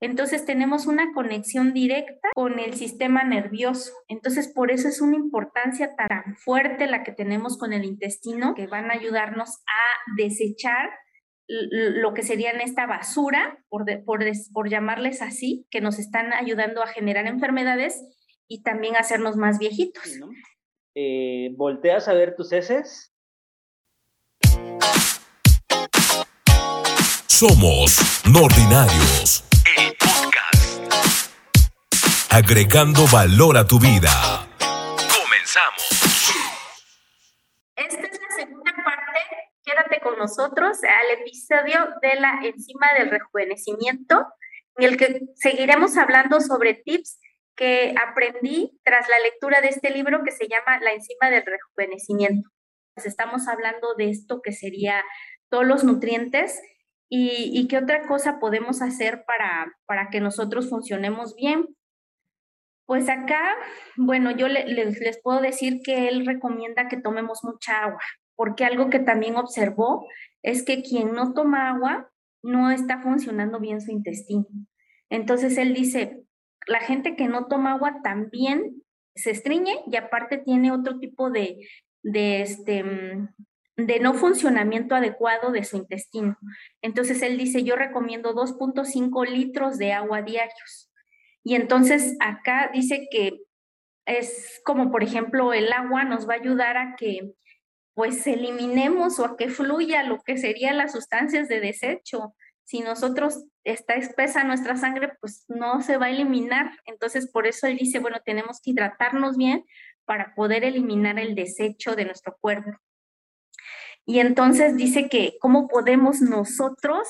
Entonces tenemos una conexión directa con el sistema nervioso. Entonces por eso es una importancia tan fuerte la que tenemos con el intestino, que van a ayudarnos a desechar lo que serían esta basura, por, por, llamarles así, que nos están ayudando a generar enfermedades y también a hacernos más viejitos. Eh, ¿Volteas a ver tus heces? Somos Nordinarios agregando valor a tu vida. Comenzamos. Esta es la segunda parte. Quédate con nosotros al episodio de la enzima del rejuvenecimiento, en el que seguiremos hablando sobre tips que aprendí tras la lectura de este libro que se llama La enzima del rejuvenecimiento. Pues estamos hablando de esto que sería todos los nutrientes y, y qué otra cosa podemos hacer para, para que nosotros funcionemos bien. Pues acá, bueno, yo les puedo decir que él recomienda que tomemos mucha agua, porque algo que también observó es que quien no toma agua no está funcionando bien su intestino. Entonces él dice, la gente que no toma agua también se estriñe y aparte tiene otro tipo de, de, este, de no funcionamiento adecuado de su intestino. Entonces él dice, yo recomiendo 2.5 litros de agua diarios. Y entonces acá dice que es como, por ejemplo, el agua nos va a ayudar a que pues eliminemos o a que fluya lo que serían las sustancias de desecho. Si nosotros está espesa nuestra sangre, pues no se va a eliminar. Entonces, por eso él dice, bueno, tenemos que hidratarnos bien para poder eliminar el desecho de nuestro cuerpo. Y entonces dice que cómo podemos nosotros,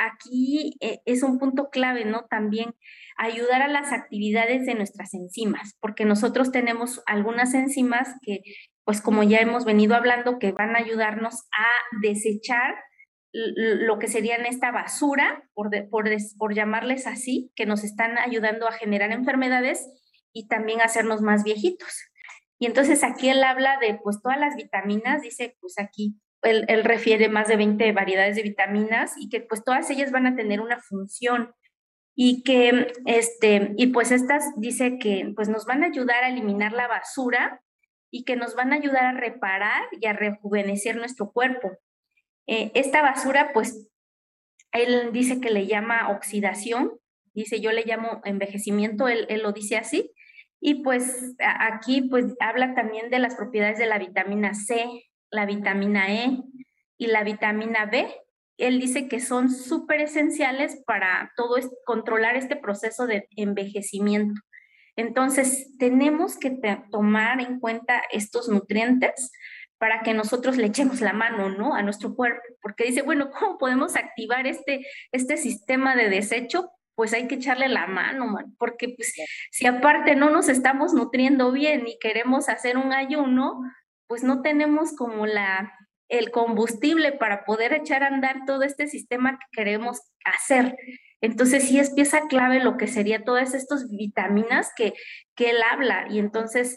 aquí eh, es un punto clave, ¿no? También ayudar a las actividades de nuestras enzimas, porque nosotros tenemos algunas enzimas que, pues como ya hemos venido hablando, que van a ayudarnos a desechar lo que serían esta basura, por, por, por llamarles así, que nos están ayudando a generar enfermedades y también hacernos más viejitos. Y entonces aquí él habla de pues todas las vitaminas, dice pues aquí él, refiere más de 20 variedades de vitaminas y que pues todas ellas van a tener una función y que, este, y pues estas dice que pues nos van a ayudar a eliminar la basura y que nos van a ayudar a reparar y a rejuvenecer nuestro cuerpo. Eh, esta basura, pues, él dice que le llama oxidación, dice yo le llamo envejecimiento, él, él lo dice así, y pues aquí pues habla también de las propiedades de la vitamina C, la vitamina E y la vitamina B, él dice que son súper esenciales para todo controlar este proceso de envejecimiento. Entonces, tenemos que tomar en cuenta estos nutrientes para que nosotros le echemos la mano, ¿no? A nuestro cuerpo, porque dice, bueno, ¿cómo podemos activar este, este sistema de desecho? Pues hay que echarle la mano, porque pues, si aparte no nos estamos nutriendo bien y queremos hacer un ayuno, pues no tenemos como la, el combustible para poder echar a andar todo este sistema que queremos hacer. Entonces sí es pieza clave lo que sería todas estas vitaminas que, que él habla y entonces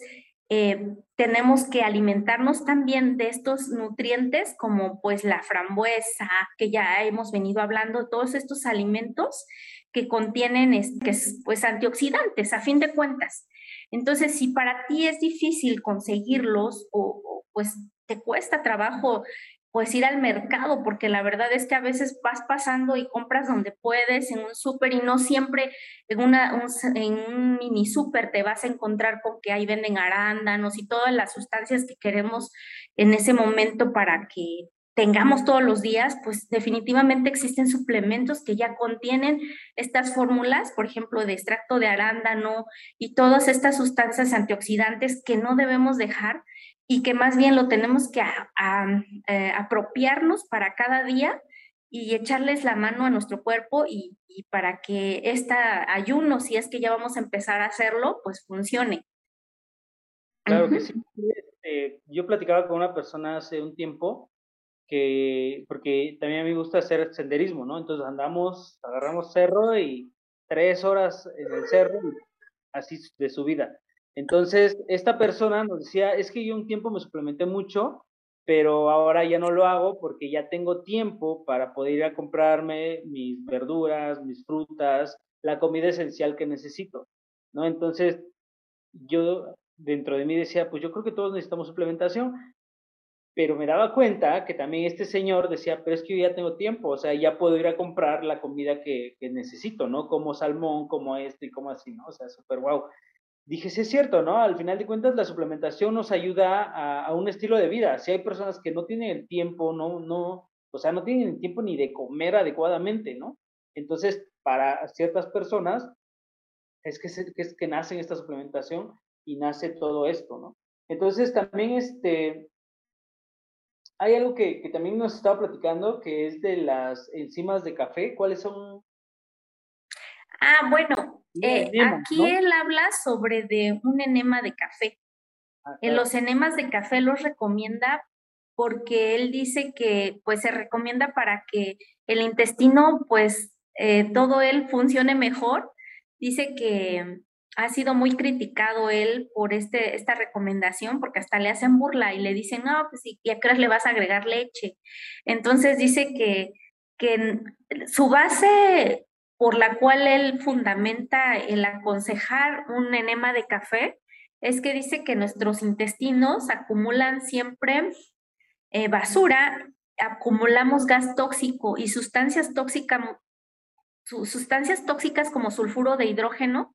eh, tenemos que alimentarnos también de estos nutrientes como pues la frambuesa, que ya hemos venido hablando, todos estos alimentos que contienen que pues antioxidantes a fin de cuentas. Entonces, si para ti es difícil conseguirlos o, pues te cuesta trabajo pues ir al mercado, porque la verdad es que a veces vas pasando y compras donde puedes, en un súper y no siempre en, una, un, en un mini súper te vas a encontrar con que ahí venden arándanos y todas las sustancias que queremos en ese momento para que tengamos todos los días, pues definitivamente existen suplementos que ya contienen estas fórmulas, por ejemplo, de extracto de arándano y todas estas sustancias antioxidantes que no debemos dejar y que más bien lo tenemos que eh, apropiarnos para cada día y echarles la mano a nuestro cuerpo y, para que este ayuno, si es que ya vamos a empezar a hacerlo, pues funcione. Claro que sí. Este, yo platicaba con una persona hace un tiempo que, porque también a mí me gusta hacer senderismo, ¿no? Entonces andamos, agarramos cerro y tres horas en el cerro, así de subida. Entonces, esta persona nos decía, es que yo un tiempo me suplementé mucho, pero ahora ya no lo hago porque ya tengo tiempo para poder ir a comprarme mis verduras, mis frutas, la comida esencial que necesito, ¿no? Entonces, yo dentro de mí decía, pues yo creo que todos necesitamos suplementación, pero me daba cuenta que también este señor decía, pero es que yo ya tengo tiempo, o sea, ya puedo ir a comprar la comida que, que necesito, ¿no? Como salmón, como esto y como así, ¿no? O sea, súper guau. Dije, sí es cierto, ¿no? Al final de cuentas, la suplementación nos ayuda a, a, un estilo de vida. Si hay personas que no tienen el tiempo, no, no, o sea, no tienen el tiempo ni de comer adecuadamente, ¿no? Entonces, para ciertas personas, es que, que, es que nace esta suplementación y nace todo esto, ¿no? Entonces, también este, hay algo que, que, también nos estaba platicando, que es de las enzimas de café. ¿Cuáles son? Ah, bueno, eh, aquí ¿no? él habla sobre de un enema de café. Ah, claro. En los enemas de café los recomienda porque él dice que pues se recomienda para que el intestino pues eh, todo él funcione mejor. Dice que ha sido muy criticado él por este, esta recomendación, porque hasta le hacen burla y le dicen, no, pues ¿y a qué le vas a agregar leche? Entonces dice que, que su base por la cual él fundamenta el aconsejar un enema de café es que dice que nuestros intestinos acumulan siempre eh, basura, acumulamos gas tóxico y sustancias tóxicas, sustancias tóxicas como sulfuro de hidrógeno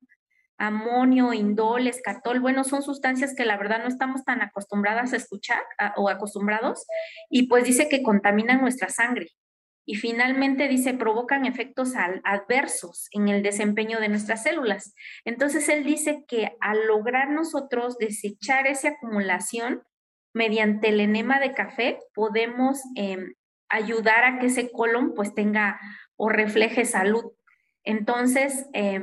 amonio, indol, escatol, bueno, son sustancias que la verdad no estamos tan acostumbradas a escuchar o acostumbrados, y pues dice que contaminan nuestra sangre. Y finalmente dice, provocan efectos adversos en el desempeño de nuestras células. Entonces él dice que al lograr nosotros desechar esa acumulación mediante el enema de café, podemos eh, ayudar a que ese colon pues tenga o refleje salud. Entonces, eh,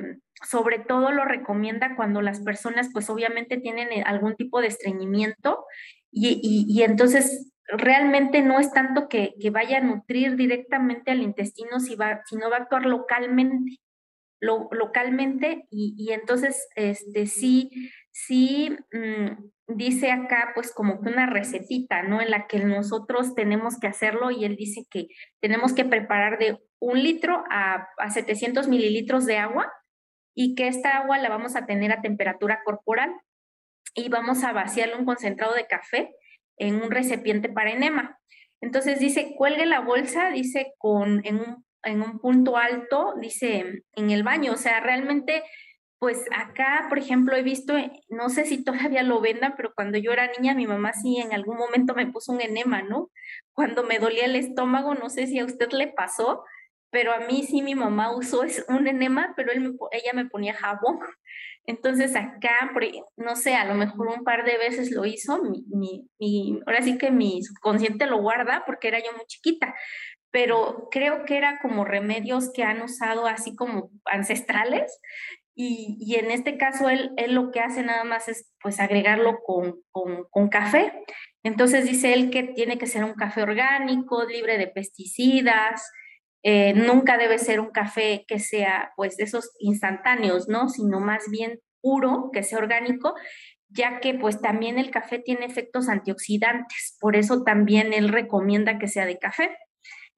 sobre todo lo recomienda cuando las personas pues obviamente tienen eh, algún tipo de estreñimiento y, y, entonces realmente no es tanto que, vaya a nutrir directamente al intestino, si sino va a actuar localmente, lo, localmente y, y, entonces este, sí, sí mmm, dice acá pues como que una recetita, ¿no? En la que nosotros tenemos que hacerlo y él dice que tenemos que preparar de un litro a, a 700 mililitros de agua y que esta agua la vamos a tener a temperatura corporal y vamos a vaciarle un concentrado de café en un recipiente para enema. Entonces dice, cuelgue la bolsa, dice, con, en, un, en un punto alto, dice, en el baño. O sea, realmente, pues acá, por ejemplo, he visto, no sé si todavía lo vendan, pero cuando yo era niña, mi mamá sí en algún momento me puso un enema, ¿no? Cuando me dolía el estómago, no sé si a usted le pasó, pero a mí sí mi mamá usó un enema, pero ella me ponía jabón. Entonces acá, no sé, a lo mejor un par de veces lo hizo, mi, mi, mi, ahora sí que mi subconsciente lo guarda porque era yo muy chiquita, pero creo que era como remedios que han usado así como ancestrales y, en este caso él, él, lo que hace nada más es pues agregarlo con, con, con café. Entonces dice él que tiene que ser un café orgánico, libre de pesticidas, eh, nunca debe ser un café que sea pues de esos instantáneos, ¿no? Sino más bien puro, que sea orgánico, ya que pues también el café tiene efectos antioxidantes, por eso también él recomienda que sea de café.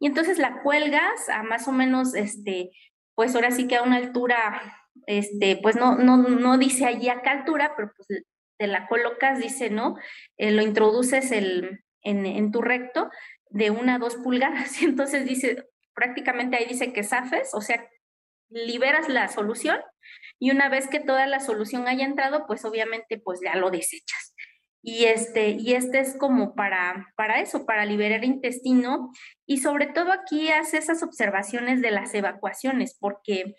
Y entonces la cuelgas a más o menos, este, pues ahora sí que a una altura, este, pues no, no, no dice allí a qué altura, pero pues te la colocas, dice, ¿no? Eh, lo introduces el, en, tu recto de una a dos pulgadas, y entonces dice, prácticamente ahí dice que zafes, o sea, liberas la solución y una vez que toda la solución haya entrado, pues obviamente pues ya lo desechas. Y este, y este es como para, para eso, para liberar intestino y sobre todo aquí hace esas observaciones de las evacuaciones, porque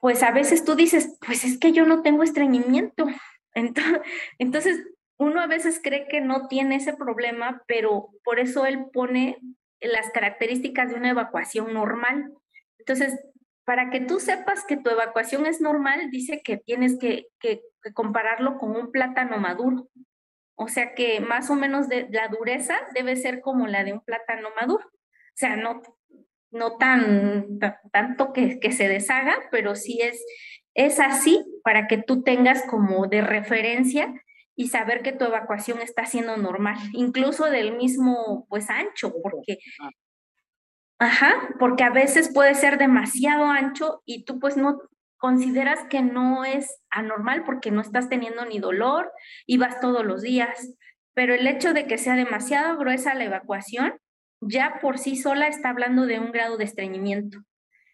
pues a veces tú dices, pues es que yo no tengo estreñimiento. Entonces, uno a veces cree que no tiene ese problema, pero por eso él pone las características de una evacuación normal. Entonces, para que tú sepas que tu evacuación es normal, dice que tienes que, que, que compararlo con un plátano maduro. O sea que más o menos de, la dureza debe ser como la de un plátano maduro. O sea, no, no tan, tanto que, que se deshaga, pero sí es, es así para que tú tengas como de referencia y saber que tu evacuación está siendo normal, incluso del mismo pues ancho, porque ajá, porque a veces puede ser demasiado ancho y tú pues no consideras que no es anormal porque no estás teniendo ni dolor y vas todos los días, pero el hecho de que sea demasiado gruesa la evacuación ya por sí sola está hablando de un grado de estreñimiento.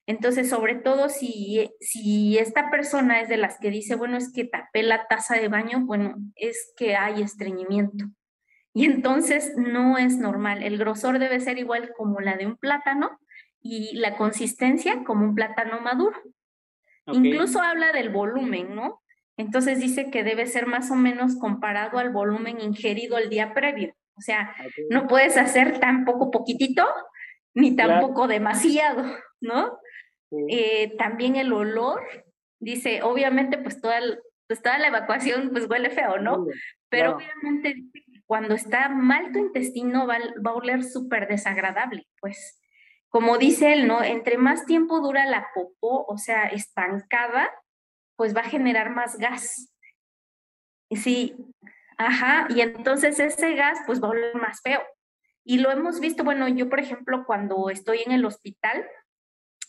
Entonces, sobre todo si, si esta persona es de las que dice, bueno, es que tapé la taza de baño, bueno, es que hay estreñimiento. Y entonces no es normal. El grosor debe ser igual como la de un plátano y la consistencia como un plátano maduro. Incluso habla del volumen, ¿no? Entonces dice que debe ser más o menos comparado al volumen ingerido el día previo. O sea, no puedes hacer tan poco poquitito ni tampoco demasiado, ¿no? Eh, también el olor, dice, obviamente pues toda, pues toda la evacuación pues huele feo, ¿no? Pero obviamente cuando está mal tu intestino va, va a oler súper desagradable, pues como dice él, ¿no? Entre más tiempo dura la popó, o sea, estancada, pues va a generar más gas. Sí, ajá, y entonces ese gas pues va a oler más feo. Y lo hemos visto, bueno, yo por ejemplo cuando estoy en el hospital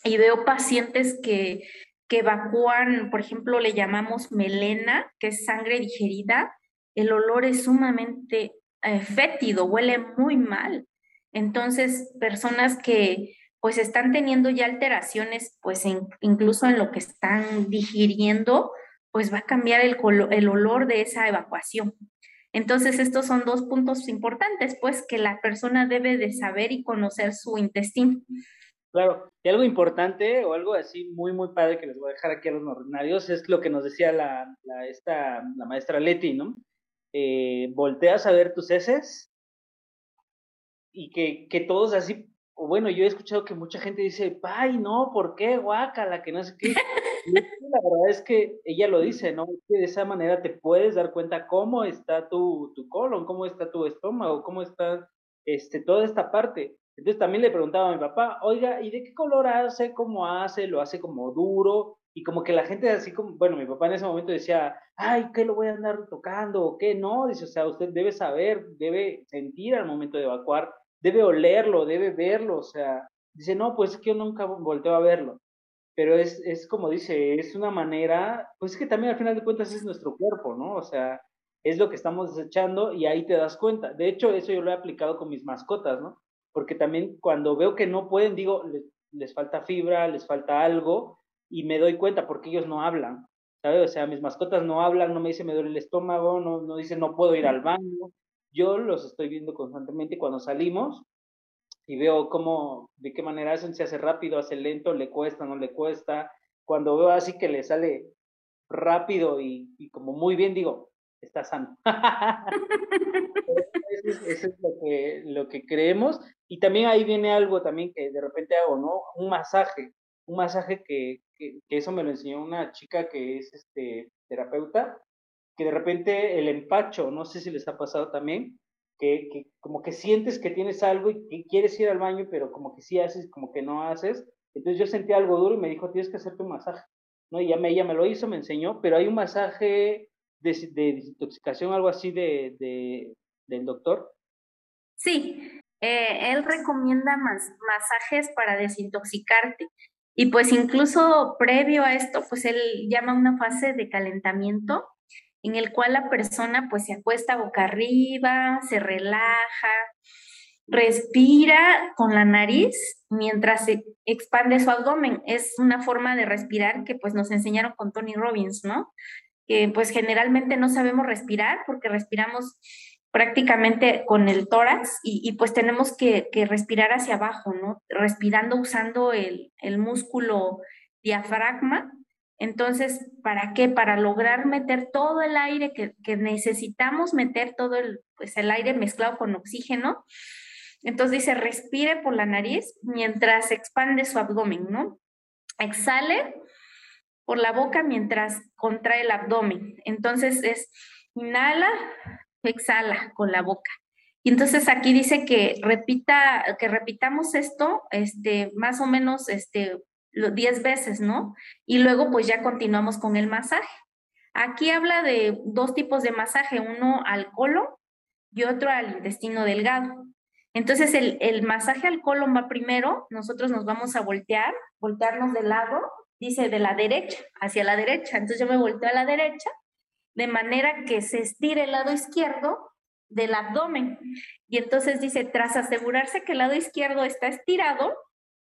y veo pacientes que, que evacúan, por ejemplo, le llamamos melena, que es sangre digerida, el olor es sumamente eh, fétido, huele muy mal. Entonces, personas que pues están teniendo ya alteraciones, pues incluso en lo que están digiriendo, pues va a cambiar el, el olor de esa evacuación. Entonces, estos son dos puntos importantes, pues que la persona debe de saber y conocer su intestino. Claro, y algo importante o algo así muy, muy padre que les voy a dejar aquí a los ordinarios es lo que nos decía la, esta, la maestra Leti, ¿no? Eh, volteas a ver tus heces y que, que todos así, o bueno, yo he escuchado que mucha gente dice, ay, no, ¿por qué? Guácala, que no sé qué. la verdad es que ella lo dice, ¿no? que de esa manera te puedes dar cuenta cómo está tu, tu colon, cómo está tu estómago, cómo está este, toda esta parte. Entonces también le preguntaba a mi papá, oiga, ¿y de qué color hace? ¿Cómo hace? ¿Lo hace como duro? Y como que la gente así como, bueno, mi papá en ese momento decía, ay, ¿qué lo voy a andar tocando? ¿O qué? No, dice, o sea, usted debe saber, debe sentir al momento de evacuar debe olerlo, debe verlo, o sea, dice, no, pues es que yo nunca volteo a verlo. Pero es, es como dice, es una manera, pues es que también al final de cuentas es nuestro cuerpo, ¿no? O sea, es lo que estamos desechando y ahí te das cuenta. De hecho, eso yo lo he aplicado con mis mascotas, ¿no? Porque también cuando veo que no pueden, digo, les, les falta fibra, les falta algo, y me doy cuenta porque ellos no hablan, ¿sabes? O sea, mis mascotas no hablan, no me dicen me duele el estómago, no, no dicen no puedo ir al baño, yo los estoy viendo constantemente cuando salimos y veo cómo, de qué manera hacen, se hace rápido, hace lento, le cuesta, no le cuesta. Cuando veo así que le sale rápido y, como muy bien, digo, está sano. eso, es, lo, que, lo que creemos. Y también ahí viene algo también que de repente hago, ¿no? Un masaje. Un masaje que, que, que eso me lo enseñó una chica que es este, terapeuta que de repente el empacho, no sé si les ha pasado también, que, que, como que sientes que tienes algo y que quieres ir al baño, pero como que sí haces, como que no haces. Entonces yo sentí algo duro y me dijo, tienes que hacerte un masaje. ¿no? Y ya me, ella me lo hizo, me enseñó, pero hay un masaje de, de desintoxicación, algo así de, de, del doctor. Sí, eh, él recomienda masajes para desintoxicarte. Y pues incluso previo a esto, pues él llama una fase de calentamiento en el cual la persona pues se acuesta boca arriba, se relaja, respira con la nariz mientras se expande su abdomen. Es una forma de respirar que pues nos enseñaron con Tony Robbins, ¿no? Que pues generalmente no sabemos respirar porque respiramos prácticamente con el tórax y, pues tenemos que, respirar hacia abajo, ¿no? Respirando usando el, el músculo diafragma entonces, ¿para qué? Para lograr meter todo el aire que, necesitamos meter, todo el, pues el aire mezclado con oxígeno. Entonces dice, respire por la nariz mientras expande su abdomen, ¿no? Exhale por la boca mientras contrae el abdomen. Entonces es inhala, exhala con la boca. Y entonces aquí dice que repita, que repitamos esto, este, más o menos, este, 10 veces, ¿no? Y luego pues ya continuamos con el masaje. Aquí habla de dos tipos de masaje, uno al colon y otro al intestino delgado. Entonces el, el masaje al colon va primero, nosotros nos vamos a voltear, voltearnos de lado dice de la derecha, hacia la derecha. Entonces yo me volteo a la derecha, de manera que se estire el lado izquierdo del abdomen. Y entonces dice, tras asegurarse que el lado izquierdo está estirado,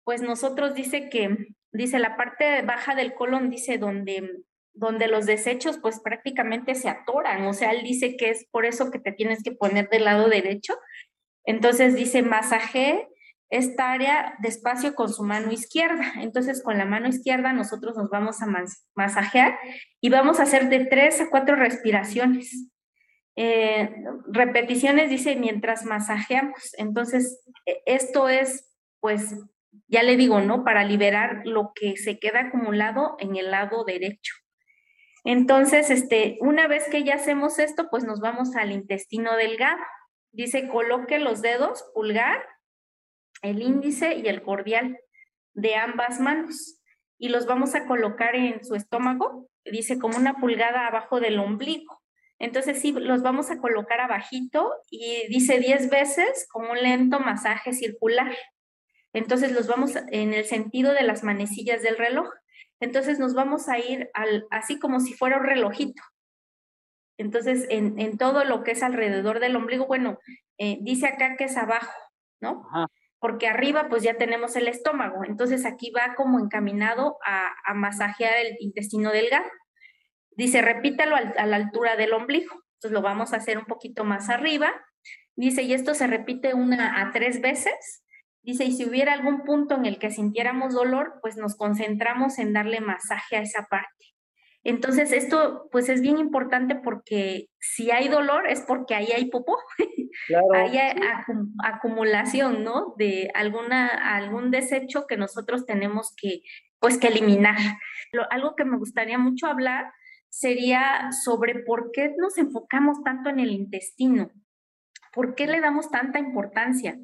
pues nosotros dice que, dice la parte baja del colon, dice donde, donde los desechos pues prácticamente se atoran. O sea, él dice que es por eso que te tienes que poner del lado derecho. Entonces dice, masaje esta área despacio con su mano izquierda. Entonces, con la mano izquierda nosotros nos vamos a masajear y vamos a hacer de tres a cuatro respiraciones. Eh, repeticiones, dice, mientras masajeamos. Entonces, e, esto es, pues, ya le digo, ¿no? Para liberar lo que se queda acumulado en el lado derecho. Entonces, este, una vez que ya hacemos esto, pues nos vamos al intestino delgado. Dice, coloque los dedos, pulgar, el índice y el cordial de ambas manos y los vamos a colocar en su estómago, dice como una pulgada abajo del ombligo. Entonces sí, los vamos a colocar abajito y dice 10 veces como un lento masaje circular. Entonces los vamos en el sentido de las manecillas del reloj. Entonces nos vamos a ir al, así como si fuera un relojito. Entonces en, en todo lo que es alrededor del ombligo, bueno, eh, dice acá que es abajo, ¿no? porque arriba pues ya tenemos el estómago, entonces aquí va como encaminado a, masajear el intestino delgado. Dice, repítalo a la altura del ombligo, entonces lo vamos a hacer un poquito más arriba. Dice, y esto se repite una a tres veces. Dice, y si hubiera algún punto en el que sintiéramos dolor, pues nos concentramos en darle masaje a esa parte. Entonces, esto pues es bien importante porque si hay dolor es porque ahí hay popó, ahí hay acumulación, ¿no? De alguna, algún desecho que nosotros tenemos que, pues, que eliminar. algo que me gustaría mucho hablar sería sobre por qué nos enfocamos tanto en el intestino, por qué le damos tanta importancia.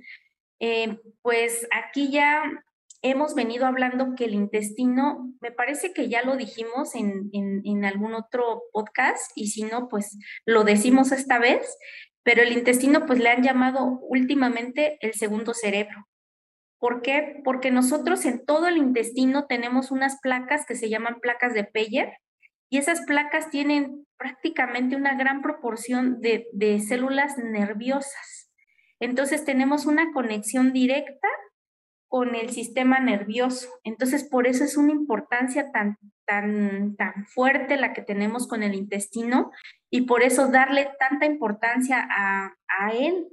Eh, pues aquí ya hemos venido hablando que el intestino, me parece que ya lo dijimos en, en, algún otro podcast y si no, pues lo decimos esta vez, pero el intestino pues le han llamado últimamente el segundo cerebro. ¿Por qué? Porque nosotros en todo el intestino tenemos unas placas que se llaman placas de Peyer y esas placas tienen prácticamente una gran proporción de, de células nerviosas. Entonces tenemos una conexión directa con el sistema nervioso. Entonces, por eso es una importancia tan, tan, tan fuerte la que tenemos con el intestino y por eso darle tanta importancia a, a él,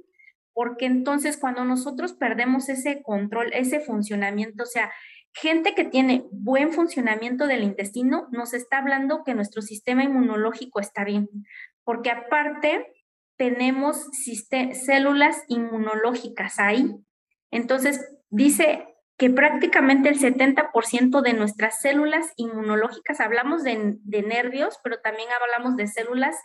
porque entonces cuando nosotros perdemos ese control, ese funcionamiento, o sea, gente que tiene buen funcionamiento del intestino nos está hablando que nuestro sistema inmunológico está bien, porque aparte tenemos células inmunológicas ahí. Entonces, dice que prácticamente el 70% de nuestras células inmunológicas, hablamos de, nervios, pero también hablamos de células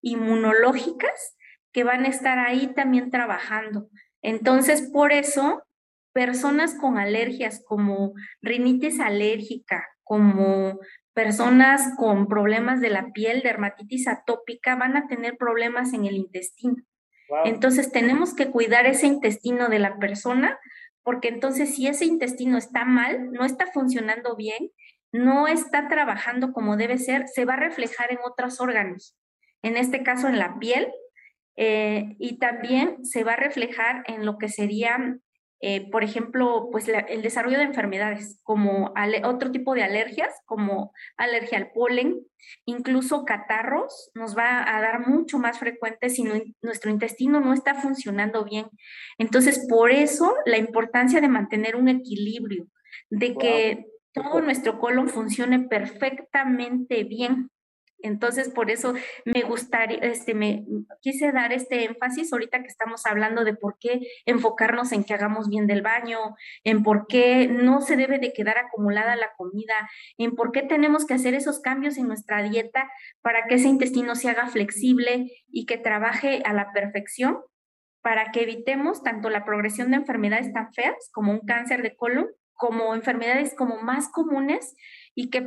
inmunológicas que van a estar ahí también trabajando. Entonces, por eso, personas con alergias como rinitis alérgica, como personas con problemas de la piel, dermatitis atópica, van a tener problemas en el intestino. Entonces, tenemos que cuidar ese intestino de la persona porque entonces si ese intestino está mal, no está funcionando bien, no está trabajando como debe ser, se va a reflejar en otros órganos, en este caso en la piel, eh, y también se va a reflejar en lo que sería eh, por ejemplo, pues el desarrollo de enfermedades como otro tipo de alergias, como alergia al polen, incluso catarros, nos va a dar mucho más frecuente si nuestro intestino no está funcionando bien. Entonces, por eso la importancia de mantener un equilibrio, de que todo nuestro colon funcione perfectamente bien. Entonces, por eso me gustaría, este, me quise dar este énfasis ahorita que estamos hablando de por qué enfocarnos en que hagamos bien del baño, en por qué no se debe de quedar acumulada la comida, en por qué tenemos que hacer esos cambios en nuestra dieta para que ese intestino se haga flexible y que trabaje a la perfección para que evitemos tanto la progresión de enfermedades tan feas como un cáncer de colon, como enfermedades como más comunes y que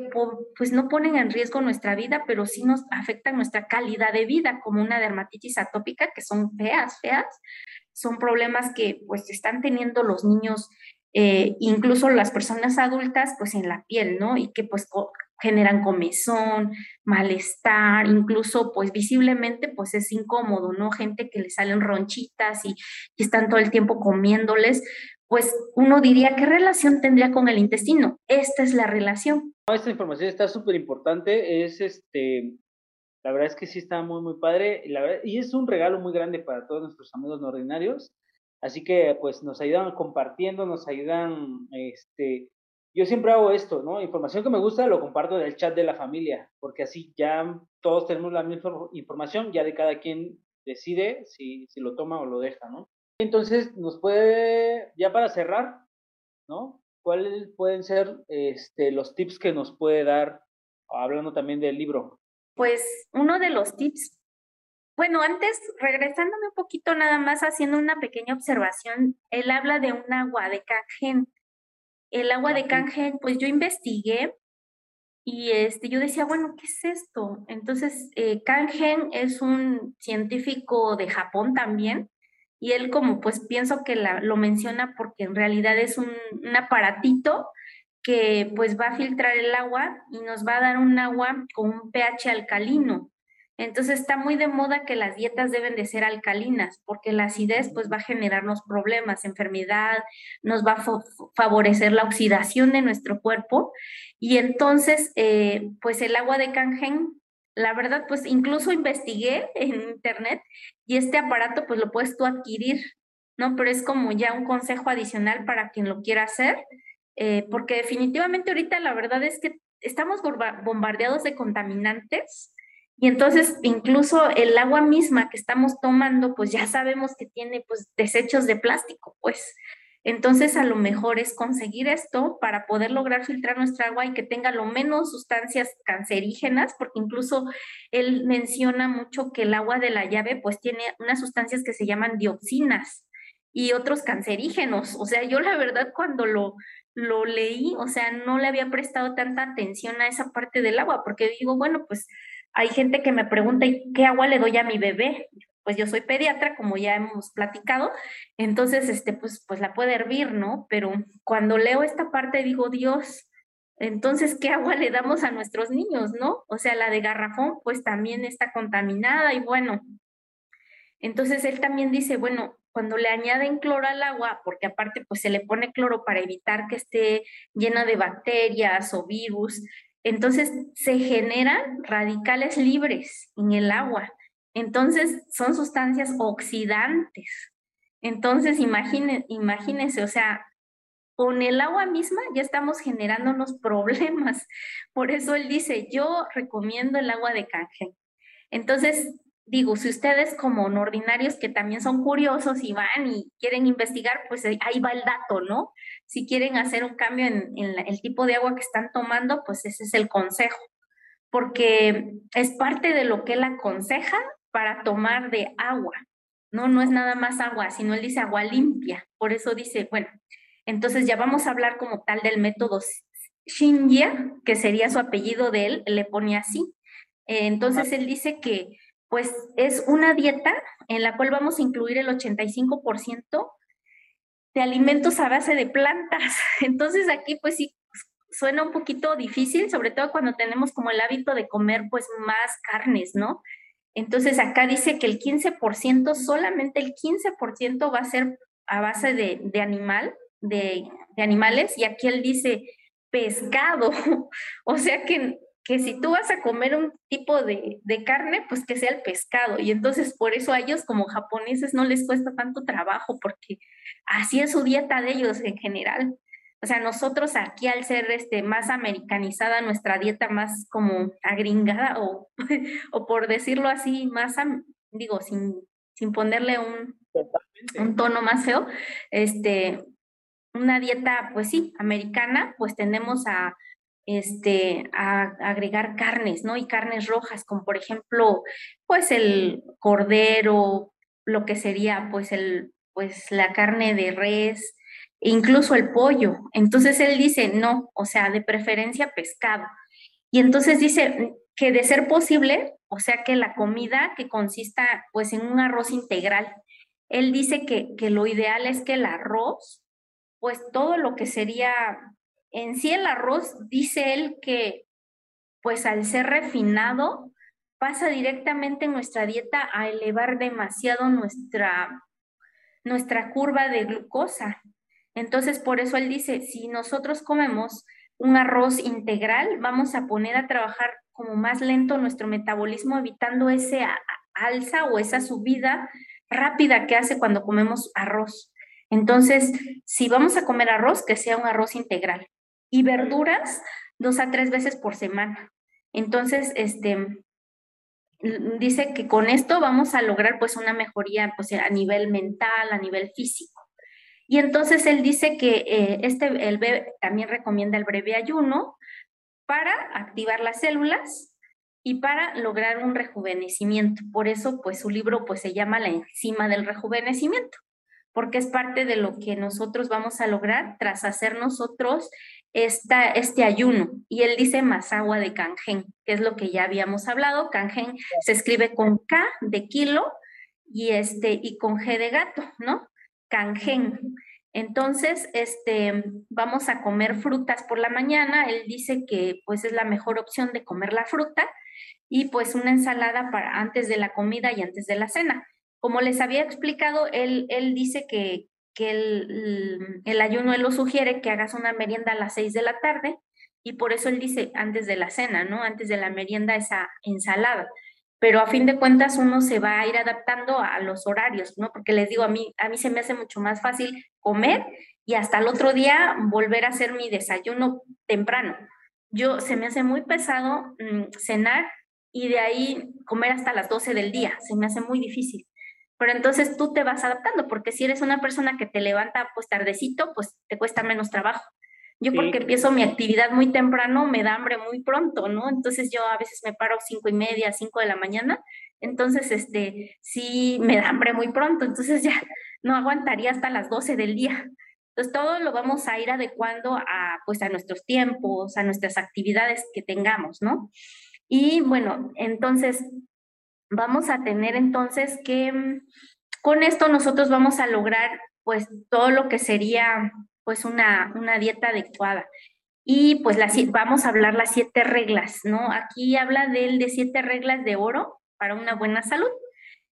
pues no ponen en riesgo nuestra vida, pero sí nos afectan nuestra calidad de vida, como una dermatitis atópica, que son feas, feas, son problemas que pues están teniendo los niños eh, incluso las personas adultas, pues en la piel, ¿no? Y que pues generan comezón, malestar, incluso pues visiblemente pues es incómodo, ¿no? Gente que le salen ronchitas y, y están todo el tiempo comiéndoles, pues uno diría, ¿qué relación tendría con el intestino? Esta es la relación. Esta información está súper importante, es este, la verdad es que sí está muy, muy padre, la verdad, y es un regalo muy grande para todos nuestros amigos no ordinarios, así que pues nos ayudan compartiendo, nos ayudan, este, yo siempre hago esto, ¿no? Información que me gusta lo comparto en el chat de la familia, porque así ya todos tenemos la misma información, ya de cada quien decide si, si lo toma o lo deja, ¿no? Entonces, nos puede, ya para cerrar, ¿no? ¿Cuáles pueden ser este, los tips que nos puede dar, hablando también del libro? Pues uno de los tips, bueno, antes, regresándome un poquito nada más, haciendo una pequeña observación, él habla de un agua de canjen. El agua de canjen, pues yo investigué y este, yo decía, bueno, ¿qué es esto? Entonces, eh, Kangen es un científico de Japón también, y él como pues pienso que la, lo menciona porque en realidad es un, aparatito que pues va a filtrar el agua y nos va a dar un agua con un pH alcalino. Entonces está muy de moda que las dietas deben de ser alcalinas, porque la acidez pues va a generarnos problemas, enfermedad, nos va a favorecer la oxidación de nuestro cuerpo. Y entonces, eh, pues el agua de canjen la verdad, pues incluso investigué en internet y este aparato pues lo puedes tú adquirir, ¿no? Pero es como ya un consejo adicional para quien lo quiera hacer, eh, porque definitivamente ahorita la verdad es que estamos bombardeados de contaminantes y entonces incluso el agua misma que estamos tomando pues ya sabemos que tiene pues desechos de plástico, pues. Entonces, a lo mejor es conseguir esto para poder lograr filtrar nuestra agua y que tenga lo menos sustancias cancerígenas, porque incluso él menciona mucho que el agua de la llave pues tiene unas sustancias que se llaman dioxinas y otros cancerígenos. O sea, yo la verdad cuando lo, lo leí, o sea, no le había prestado tanta atención a esa parte del agua, porque digo, bueno, pues hay gente que me pregunta, ¿y qué agua le doy a mi bebé? Pues yo soy pediatra, como ya hemos platicado, entonces, este, pues, pues la puede hervir, ¿no? Pero cuando leo esta parte digo, Dios, entonces, ¿qué agua le damos a nuestros niños, no? O sea, la de garrafón, pues también está contaminada y bueno. Entonces, él también dice, bueno, cuando le añaden cloro al agua, porque aparte, pues se le pone cloro para evitar que esté llena de bacterias o virus, entonces se generan radicales libres en el agua. Entonces, son sustancias oxidantes. Entonces, imagínense, o sea, con el agua misma ya estamos generando unos problemas. Por eso él dice, yo recomiendo el agua de canje. Entonces, digo, si ustedes como no ordinarios que también son curiosos y van y quieren investigar, pues ahí va el dato, ¿no? Si quieren hacer un cambio en, en el tipo de agua que están tomando, pues ese es el consejo, porque es parte de lo que él aconseja para tomar de agua. No, no es nada más agua, sino él dice agua limpia. Por eso dice, bueno, entonces ya vamos a hablar como tal del método Shinjia, que sería su apellido de él, le pone así. entonces él dice que pues es una dieta en la cual vamos a incluir el 85% de alimentos a base de plantas. Entonces aquí pues sí suena un poquito difícil, sobre todo cuando tenemos como el hábito de comer pues más carnes, ¿no? Entonces acá dice que el 15%, solamente el 15% va a ser a base de, animal, de, animales, y aquí él dice pescado. o sea que, que si tú vas a comer un tipo de, de, carne, pues que sea el pescado. Y entonces por eso a ellos como japoneses no les cuesta tanto trabajo, porque así es su dieta de ellos en general. O sea, nosotros aquí al ser este, más americanizada, nuestra dieta más como agringada o, o por decirlo así, más, digo, sin, sin ponerle un, un tono más feo, este, una dieta, pues sí, americana, pues tenemos a, este, a, agregar carnes, ¿no? Y carnes rojas, como por ejemplo, pues el cordero, lo que sería, pues el, pues la carne de res, incluso el pollo. Entonces él dice, no, o sea, de preferencia pescado. Y entonces dice que de ser posible, o sea, que la comida que consista pues en un arroz integral. Él dice que, que lo ideal es que el arroz pues todo lo que sería en sí el arroz, dice él que pues al ser refinado pasa directamente en nuestra dieta a elevar demasiado nuestra, nuestra curva de glucosa. Entonces, por eso él dice, si nosotros comemos un arroz integral, vamos a poner a trabajar como más lento nuestro metabolismo, evitando ese alza o esa subida rápida que hace cuando comemos arroz. Entonces, si vamos a comer arroz, que sea un arroz integral y verduras dos a tres veces por semana. Entonces, este, dice que con esto vamos a lograr pues una mejoría pues, a nivel mental, a nivel físico. Y entonces él dice que eh, este, el también recomienda el breve ayuno para activar las células y para lograr un rejuvenecimiento. Por eso, pues su libro pues se llama La enzima del rejuvenecimiento, porque es parte de lo que nosotros vamos a lograr tras hacer nosotros esta, este ayuno. Y él dice más agua de canjen, que es lo que ya habíamos hablado. Canjen se escribe con K de kilo y, este, y con G de gato, ¿no? Canjen. Entonces, este, vamos a comer frutas por la mañana. Él dice que pues es la mejor opción de comer la fruta y pues una ensalada para antes de la comida y antes de la cena. Como les había explicado, él, él dice que, que el, el, ayuno él lo sugiere que hagas una merienda a las seis de la tarde y por eso él dice antes de la cena, ¿no? Antes de la merienda esa ensalada pero a fin de cuentas uno se va a ir adaptando a los horarios, ¿no? Porque les digo, a mí, a mí se me hace mucho más fácil comer y hasta el otro día volver a hacer mi desayuno temprano. Yo se me hace muy pesado mm, cenar y de ahí comer hasta las 12 del día, se me hace muy difícil. Pero entonces tú te vas adaptando, porque si eres una persona que te levanta pues tardecito, pues te cuesta menos trabajo. Yo porque empiezo mi actividad muy temprano, me da hambre muy pronto, ¿no? Entonces yo a veces me paro cinco y media, cinco de la mañana, entonces este, sí me da hambre muy pronto, entonces ya no aguantaría hasta las 12 del día. Entonces todo lo vamos a ir adecuando a, pues, a nuestros tiempos, a nuestras actividades que tengamos, ¿no? Y bueno, entonces vamos a tener entonces que mm, con esto nosotros vamos a lograr pues todo lo que sería pues una, una dieta adecuada. Y pues vamos a hablar las siete reglas, ¿no? Aquí habla del de siete reglas de oro para una buena salud.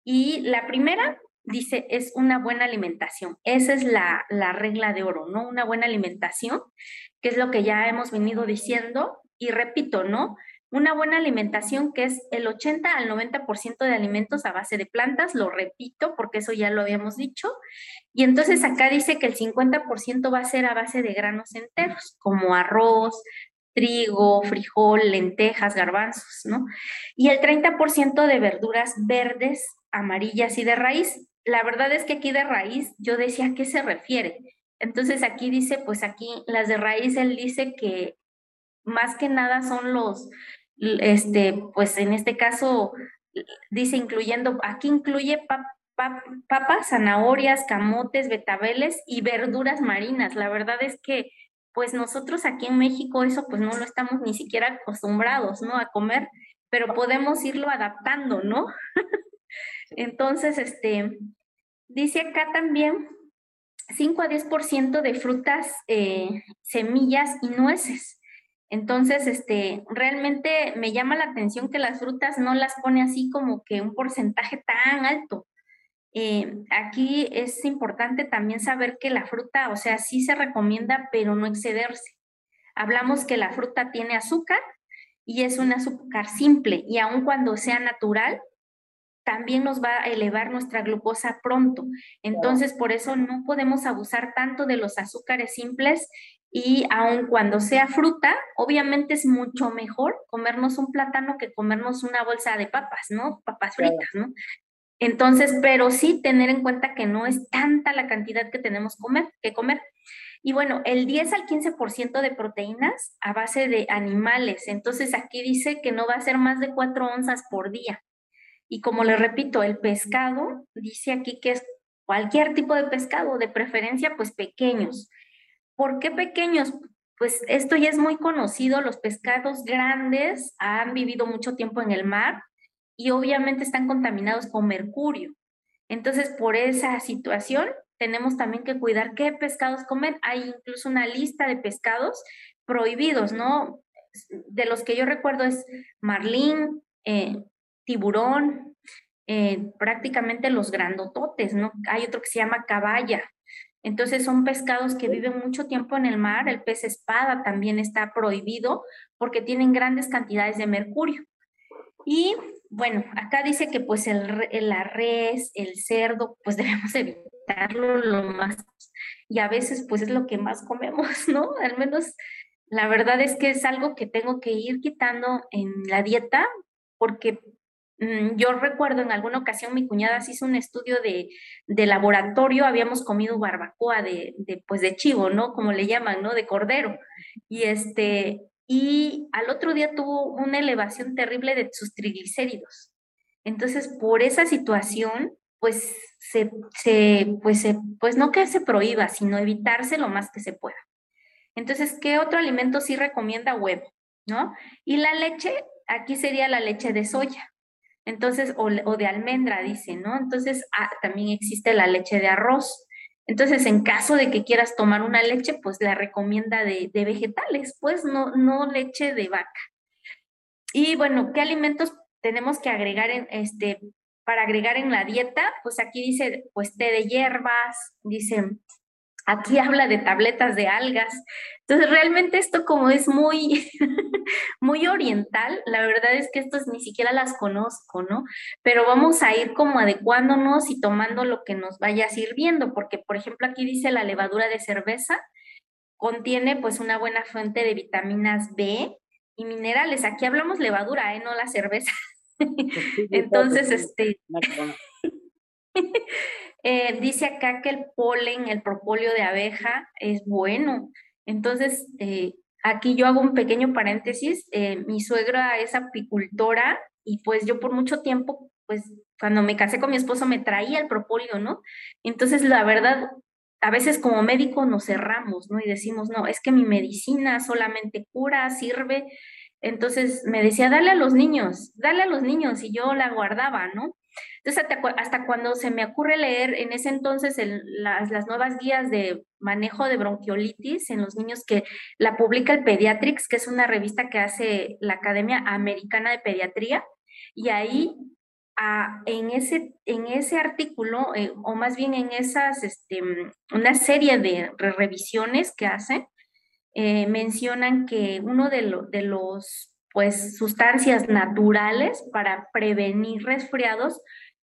Y la primera dice es una buena alimentación. Esa es la, la regla de oro, ¿no? Una buena alimentación, que es lo que ya hemos venido diciendo. Y repito, ¿no? Una buena alimentación que es el 80 al 90% de alimentos a base de plantas, lo repito porque eso ya lo habíamos dicho. Y entonces acá dice que el 50% va a ser a base de granos enteros, como arroz, trigo, frijol, lentejas, garbanzos, ¿no? Y el 30% de verduras verdes, amarillas y de raíz. La verdad es que aquí de raíz yo decía a qué se refiere. Entonces aquí dice, pues aquí las de raíz, él dice que más que nada son los, este, pues en este caso dice incluyendo, aquí incluye papas, zanahorias, camotes, betabeles y verduras marinas. La verdad es que pues nosotros aquí en México eso pues no lo estamos ni siquiera acostumbrados, ¿no? A comer, pero podemos irlo adaptando, ¿no? Entonces, este, dice acá también 5 a 10% de frutas, eh, semillas y nueces. Entonces, este, realmente me llama la atención que las frutas no las pone así como que un porcentaje tan alto. Eh, aquí es importante también saber que la fruta, o sea, sí se recomienda, pero no excederse. Hablamos que la fruta tiene azúcar y es un azúcar simple y aun cuando sea natural, también nos va a elevar nuestra glucosa pronto. Entonces, por eso no podemos abusar tanto de los azúcares simples y aun cuando sea fruta, obviamente es mucho mejor comernos un plátano que comernos una bolsa de papas, ¿no? Papas fritas, ¿no? Entonces, pero sí tener en cuenta que no es tanta la cantidad que tenemos comer, que comer. Y bueno, el 10 al 15% de proteínas a base de animales. Entonces, aquí dice que no va a ser más de 4 onzas por día. Y como le repito, el pescado, dice aquí que es cualquier tipo de pescado, de preferencia, pues pequeños. ¿Por qué pequeños? Pues esto ya es muy conocido, los pescados grandes han vivido mucho tiempo en el mar y obviamente están contaminados con mercurio. Entonces, por esa situación, tenemos también que cuidar qué pescados comen. Hay incluso una lista de pescados prohibidos, ¿no? De los que yo recuerdo es marlín, eh, tiburón, eh, prácticamente los grandototes, ¿no? Hay otro que se llama caballa. Entonces son pescados que viven mucho tiempo en el mar. El pez espada también está prohibido porque tienen grandes cantidades de mercurio. Y bueno, acá dice que pues el, la res, el cerdo, pues debemos evitarlo lo más. Y a veces pues es lo que más comemos, ¿no? Al menos la verdad es que es algo que tengo que ir quitando en la dieta porque yo recuerdo en alguna ocasión mi cuñada se hizo un estudio de, de laboratorio, habíamos comido barbacoa de, de, pues de chivo, ¿no? Como le llaman, ¿no? De cordero. Y este, y al otro día tuvo una elevación terrible de sus triglicéridos. Entonces, por esa situación, pues, se, pues, pues no que se prohíba, sino evitarse lo más que se pueda. Entonces, ¿qué otro alimento sí recomienda huevo? ¿No? Y la leche, aquí sería la leche de soya. Entonces, o, de almendra, dice, ¿no? Entonces, ah, también existe la leche de arroz. Entonces, en caso de que quieras tomar una leche, pues la recomienda de, vegetales, pues no, no leche de vaca. Y bueno, ¿qué alimentos tenemos que agregar en este para agregar en la dieta? Pues aquí dice, pues té de hierbas, dice Aquí habla de tabletas de algas. Entonces, realmente esto como es muy, muy oriental, la verdad es que estos ni siquiera las conozco, ¿no? Pero vamos a ir como adecuándonos y tomando lo que nos vaya sirviendo, porque por ejemplo aquí dice la levadura de cerveza contiene pues una buena fuente de vitaminas B y minerales. Aquí hablamos levadura, ¿eh? No la cerveza. Entonces, este... Eh, dice acá que el polen, el propóleo de abeja es bueno. Entonces, eh, aquí yo hago un pequeño paréntesis. Eh, mi suegra es apicultora y pues yo por mucho tiempo, pues cuando me casé con mi esposo me traía el propóleo, ¿no? Entonces, la verdad, a veces como médico nos cerramos, ¿no? Y decimos, no, es que mi medicina solamente cura, sirve. Entonces me decía, dale a los niños, dale a los niños, y yo la guardaba, ¿no? Entonces, hasta, cuando se me ocurre leer en ese entonces las, las, nuevas guías de manejo de bronquiolitis en los niños que la publica el Pediatrics, que es una revista que hace la Academia Americana de Pediatría, y ahí en, ese, en ese artículo, eh, o más bien en esas, este, una serie de revisiones que hacen, eh, mencionan que uno de los pues sustancias naturales para prevenir resfriados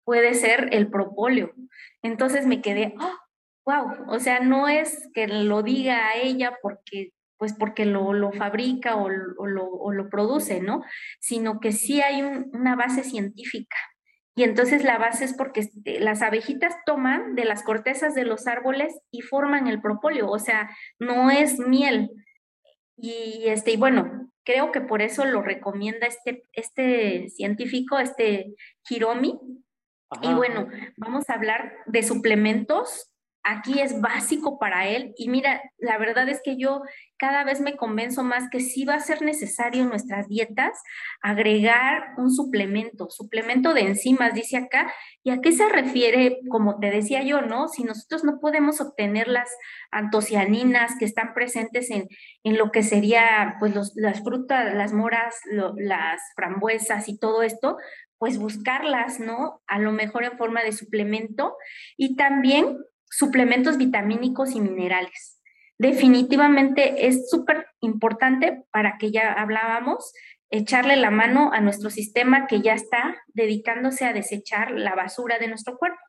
puede ser el propóleo. Entonces me quedé, wow, o sea, no es que lo diga a ella porque pues porque lo, lo fabrica o, lo, o, lo, produce, ¿no? Sino que sí hay una base científica. Y entonces la base es porque este, las abejitas toman de las cortezas de los árboles y forman el propóleo, o sea, no es miel. Y, este, y bueno, creo que por eso lo recomienda este, este científico, este Hiromi. Y bueno, vamos a hablar de suplementos aquí es básico para él. Y mira, la verdad es que yo cada vez me convenzo más que sí va a ser necesario en nuestras dietas agregar un suplemento, suplemento de enzimas, dice acá. ¿Y a qué se refiere? Como te decía yo, ¿no? Si nosotros no podemos obtener las antocianinas que están presentes en, en lo que sería, pues, las frutas, las moras, las frambuesas y todo esto, pues buscarlas, ¿no? A lo mejor en forma de suplemento. Y también suplementos vitamínicos y minerales. Definitivamente es súper importante para que ya hablábamos, echarle la mano a nuestro sistema que ya está dedicándose a desechar la basura de nuestro cuerpo.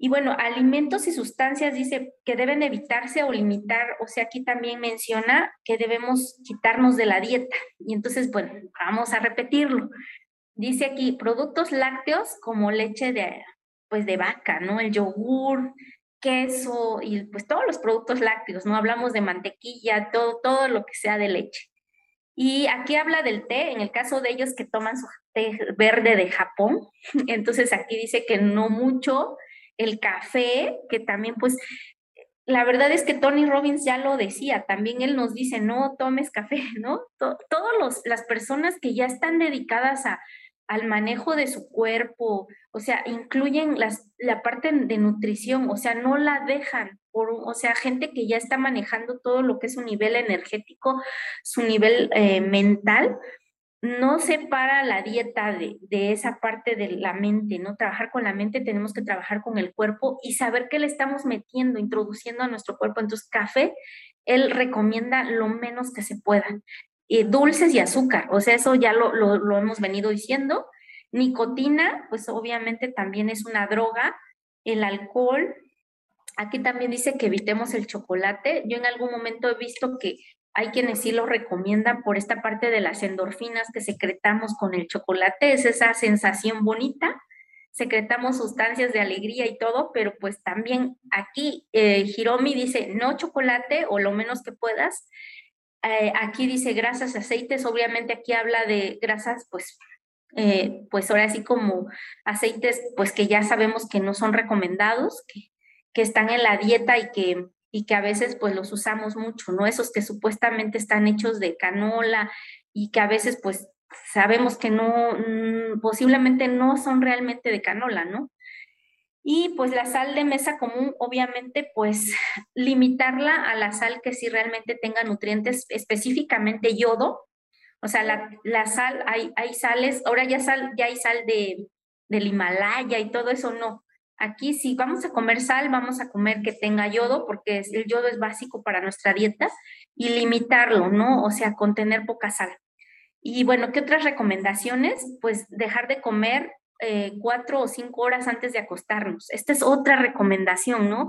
Y bueno, alimentos y sustancias dice que deben evitarse o limitar, o sea, aquí también menciona que debemos quitarnos de la dieta. Y entonces, bueno, vamos a repetirlo. Dice aquí, productos lácteos como leche de, pues de vaca, ¿no? El yogur, queso y pues todos los productos lácteos, no hablamos de mantequilla, todo, todo lo que sea de leche. Y aquí habla del té, en el caso de ellos que toman su té verde de Japón, entonces aquí dice que no mucho, el café, que también pues la verdad es que Tony Robbins ya lo decía, también él nos dice, no tomes café, ¿no? Todas las personas que ya están dedicadas a al manejo de su cuerpo, o sea, incluyen las, la parte de nutrición, o sea, no la dejan por, o sea, gente que ya está manejando todo lo que es su nivel energético, su nivel eh, mental, no separa la dieta de, de, esa parte de la mente, ¿no? Trabajar con la mente, tenemos que trabajar con el cuerpo y saber qué le estamos metiendo, introduciendo a nuestro cuerpo. Entonces, café, él recomienda lo menos que se pueda. Eh, dulces y azúcar, o sea, eso ya lo, lo, hemos venido diciendo. Nicotina, pues obviamente también es una droga. El alcohol, aquí también dice que evitemos el chocolate. Yo en algún momento he visto que hay quienes sí lo recomiendan por esta parte de las endorfinas que secretamos con el chocolate, es esa sensación bonita, secretamos sustancias de alegría y todo, pero pues también aquí eh, Hiromi dice no chocolate o lo menos que puedas, eh, aquí dice grasas, aceites, obviamente aquí habla de grasas, pues, eh, pues ahora sí como aceites, pues que ya sabemos que no son recomendados, que, que están en la dieta y que, y que a veces pues los usamos mucho, ¿no? Esos que supuestamente están hechos de canola y que a veces pues sabemos que no, mm, posiblemente no son realmente de canola, ¿no? Y pues la sal de mesa común, obviamente, pues limitarla a la sal que sí realmente tenga nutrientes, específicamente yodo. O sea, la, sal, hay, hay sales, ahora ya, sal, ya hay sal de, del Himalaya y todo eso, no. Aquí si vamos a comer sal, vamos a comer que tenga yodo, porque el yodo es básico para nuestra dieta, y limitarlo, ¿no? O sea, contener poca sal. Y bueno, ¿qué otras recomendaciones? Pues dejar de comer eh, cuatro o cinco horas antes de acostarnos. Esta es otra recomendación, ¿no?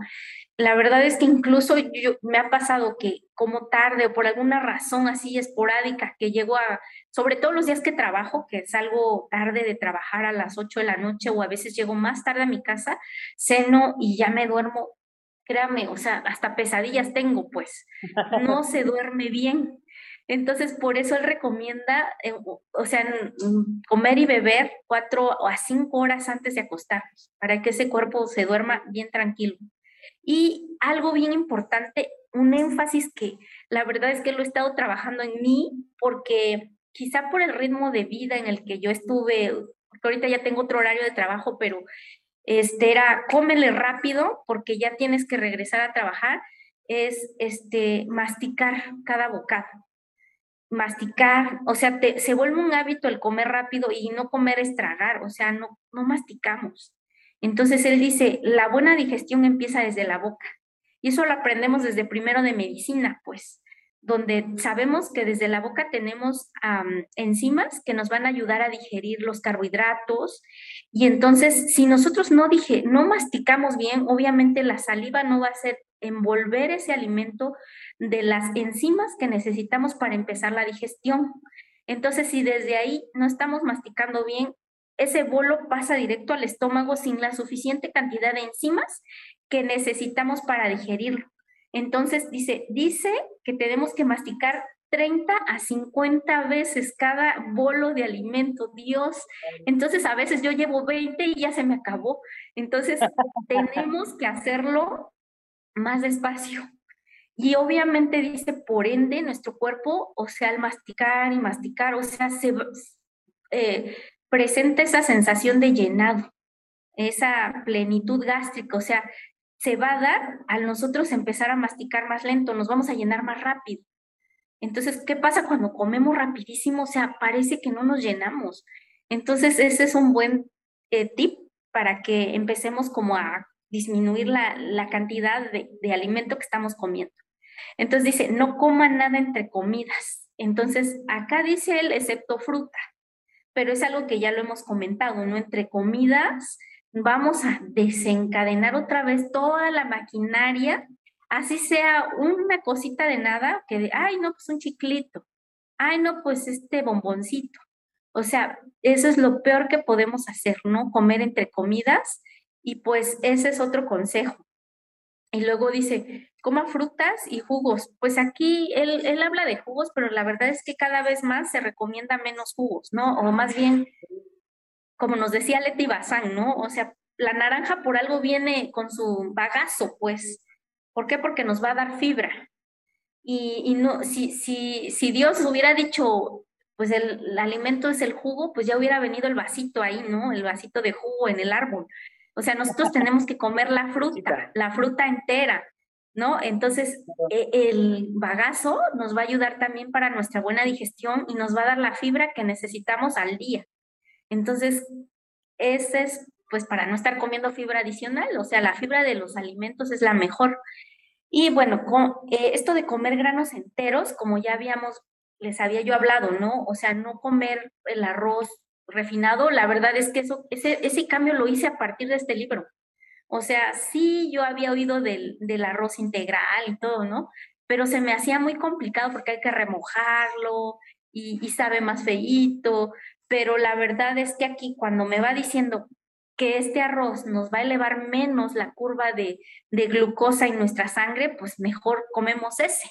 La verdad es que incluso yo, me ha pasado que como tarde o por alguna razón así esporádica que llego a, sobre todo los días que trabajo, que salgo tarde de trabajar a las ocho de la noche o a veces llego más tarde a mi casa, ceno y ya me duermo créame, o sea, hasta pesadillas tengo, pues, no se duerme bien. Entonces, por eso él recomienda, eh, o sea, comer y beber cuatro a cinco horas antes de acostarnos, para que ese cuerpo se duerma bien tranquilo. Y algo bien importante, un énfasis que la verdad es que lo he estado trabajando en mí, porque quizá por el ritmo de vida en el que yo estuve, porque ahorita ya tengo otro horario de trabajo, pero este era cómele rápido porque ya tienes que regresar a trabajar, es este masticar cada bocado masticar, o sea, se vuelve un hábito el comer rápido y no comer es tragar, o sea, no, no masticamos. Entonces él dice, la buena digestión empieza desde la boca. Y eso lo aprendemos desde primero de medicina, pues, donde sabemos que desde la boca tenemos enzimas que nos van a ayudar a digerir los carbohidratos. Y entonces, si nosotros no, dije, no masticamos bien, obviamente la saliva no va a ser envolver ese alimento de las enzimas que necesitamos para empezar la digestión. Entonces, si desde ahí no estamos masticando bien, ese bolo pasa directo al estómago sin la suficiente cantidad de enzimas que necesitamos para digerirlo. Entonces, dice, dice que tenemos que masticar 30 a 50 veces cada bolo de alimento, Dios. Entonces, a veces yo llevo 20 y ya se me acabó. Entonces, tenemos que hacerlo más despacio. Y obviamente dice, por ende, nuestro cuerpo, o sea, al masticar y masticar, o sea, se eh, presenta esa sensación de llenado, esa plenitud gástrica, o sea, se va a dar al nosotros empezar a masticar más lento, nos vamos a llenar más rápido. Entonces, ¿qué pasa cuando comemos rapidísimo? O sea, parece que no nos llenamos. Entonces, ese es un buen eh, tip para que empecemos como a disminuir la, la cantidad de, de, alimento que estamos comiendo. Entonces dice, no coman nada entre comidas. Entonces, acá dice él, excepto fruta, pero es algo que ya lo hemos comentado, ¿no? Entre comidas vamos a desencadenar otra vez toda la maquinaria, así sea una cosita de nada, que de, ay, no, pues un chiclito, ay, no, pues este bomboncito. O sea, eso es lo peor que podemos hacer, ¿no? Comer entre comidas y pues ese es otro consejo. Y luego dice, coma frutas y jugos. Pues aquí él, él habla de jugos, pero la verdad es que cada vez más se recomienda menos jugos, ¿no? O más bien, como nos decía Leti Bazán, ¿no? O sea, la naranja por algo viene con su bagazo, pues. ¿Por qué? Porque nos va a dar fibra. Y, y no, si, si, si Dios hubiera dicho, pues el, alimento es el jugo, pues ya hubiera venido el vasito ahí, ¿no? El vasito de jugo en el árbol. O sea, nosotros tenemos que comer la fruta, la fruta entera, ¿no? Entonces, e, el bagazo nos va a ayudar también para nuestra buena digestión y nos va a dar la fibra que necesitamos al día. Entonces, ese es, pues, para no estar comiendo fibra adicional, o sea, la fibra de los alimentos es la mejor. Y bueno, con, eh, esto de comer granos enteros, como ya habíamos les había yo hablado, ¿no? O sea, no comer el arroz refinado, la verdad es que eso, ese, ese cambio lo hice a partir de este libro. O sea, sí, yo había oído del, del arroz integral y todo, ¿no? Pero se me hacía muy complicado porque hay que remojarlo y, sabe más feíto. Pero la verdad es que aquí cuando me va diciendo que este arroz nos va a elevar menos la curva de, de glucosa en nuestra sangre, pues mejor comemos ese,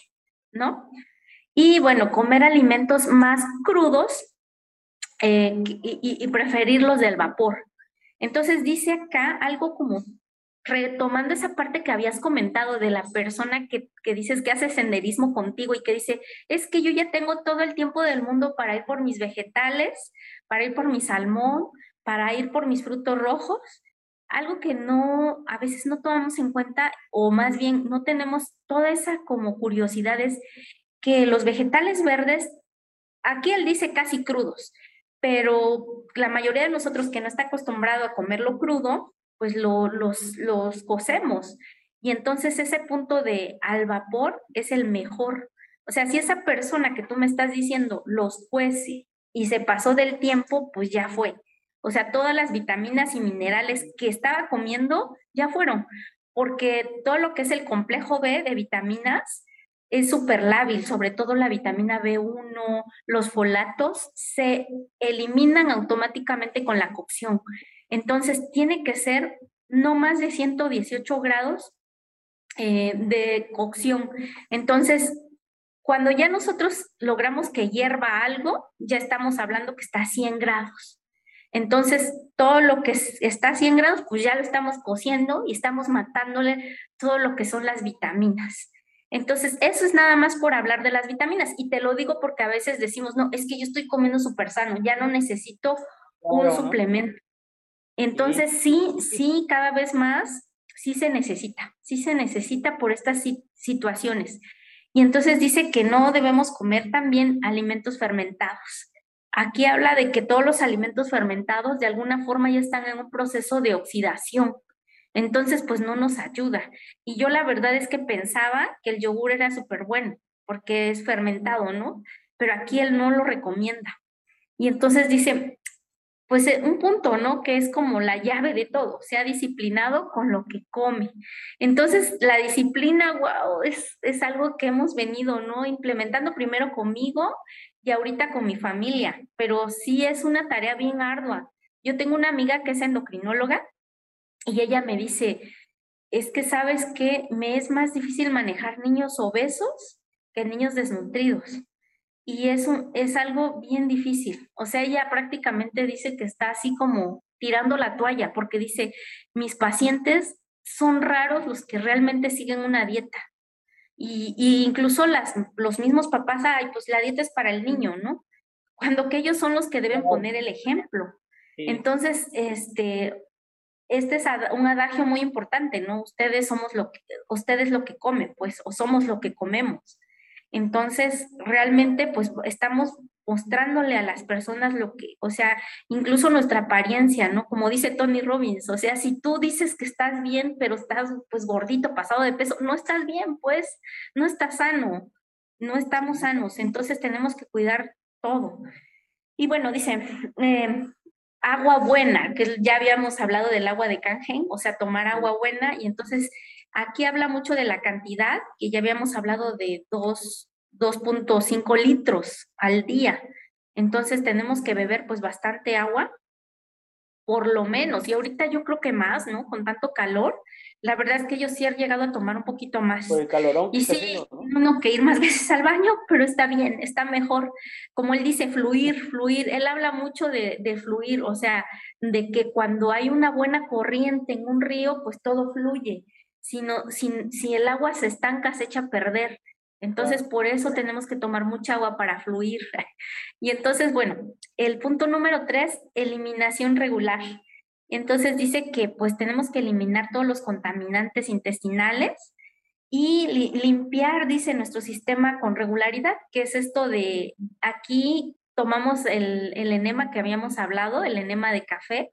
¿no? Y bueno, comer alimentos más crudos eh, y, preferirlos del vapor. Entonces dice acá algo como retomando esa parte que habías comentado de la persona que, que, dices que hace senderismo contigo y que dice, es que yo ya tengo todo el tiempo del mundo para ir por mis vegetales, para ir por mi salmón, para ir por mis frutos rojos, algo que no, a veces no tomamos en cuenta o más bien no tenemos toda esa como curiosidades que los vegetales verdes, aquí él dice casi crudos, pero la mayoría de nosotros que no está acostumbrado a comerlo crudo, pues lo, los, los cocemos. Y entonces ese punto de al vapor es el mejor. O sea, si esa persona que tú me estás diciendo los cuece y se pasó del tiempo, pues ya fue. O sea, todas las vitaminas y minerales que estaba comiendo ya fueron, porque todo lo que es el complejo B de vitaminas es súper lábil, sobre todo la vitamina B1, los folatos se eliminan automáticamente con la cocción. Entonces, tiene que ser no más de 118 grados eh, de cocción. Entonces, cuando ya nosotros logramos que hierva algo, ya estamos hablando que está a 100 grados. Entonces, todo lo que está a 100 grados, pues ya lo estamos cociendo y estamos matándole todo lo que son las vitaminas. Entonces, eso es nada más por hablar de las vitaminas. Y te lo digo porque a veces decimos, no, es que yo estoy comiendo súper sano, ya no necesito un suplemento. Entonces, sí, sí, cada vez más, sí se necesita, sí se necesita por estas situaciones. Y entonces dice que no debemos comer también alimentos fermentados. Aquí habla de que todos los alimentos fermentados de alguna forma ya están en un proceso de oxidación. Entonces, pues no nos ayuda. Y yo la verdad es que pensaba que el yogur era súper bueno porque es fermentado, ¿no? Pero aquí él no lo recomienda. Y entonces dice, pues eh, un punto, ¿no? Que es como la llave de todo, sea disciplinado con lo que come. Entonces, la disciplina, wow, es, es algo que hemos venido, ¿no? Implementando primero conmigo y ahorita con mi familia, pero sí es una tarea bien ardua. Yo tengo una amiga que es endocrinóloga y ella me dice, es que sabes que me es más difícil manejar niños obesos que niños desnutridos. Y eso es algo bien difícil. O sea, ella prácticamente dice que está así como tirando la toalla, porque dice, mis pacientes son raros los que realmente siguen una dieta. Y, incluso las, los mismos papás, ay, pues la dieta es para el niño, ¿no? Cuando que ellos son los que deben poner el ejemplo. Entonces, este, este es un adagio muy importante, ¿no? Ustedes somos lo que, ustedes lo que comen, pues, o somos lo que comemos. Entonces, realmente, pues, estamos mostrándole a las personas lo que, o sea, incluso nuestra apariencia, ¿no? Como dice Tony Robbins, o sea, si tú dices que estás bien, pero estás, pues, gordito, pasado de peso, no estás bien, pues, no estás sano, no estamos sanos, entonces tenemos que cuidar todo. Y bueno, dice, eh, agua buena, que ya habíamos hablado del agua de canjen, o sea, tomar agua buena, y entonces aquí habla mucho de la cantidad, que ya habíamos hablado de 2.5 litros al día. Entonces tenemos que beber pues bastante agua, por lo menos, y ahorita yo creo que más, ¿no? Con tanto calor, la verdad es que yo sí he llegado a tomar un poquito más. Por el calorón. Y sí, ¿no? que ir más veces al baño, pero está bien, está mejor. Como él dice, fluir, fluir. Él habla mucho de, de fluir, o sea, de que cuando hay una buena corriente en un río, pues todo fluye. Si, si, si el agua se estanca, se echa a perder. Entonces, por eso tenemos que tomar mucha agua para fluir. Y entonces, bueno, el punto número tres, eliminación regular. Entonces dice que pues tenemos que eliminar todos los contaminantes intestinales y limpiar, dice nuestro sistema con regularidad, que es esto de aquí tomamos el, el enema que habíamos hablado, el enema de café,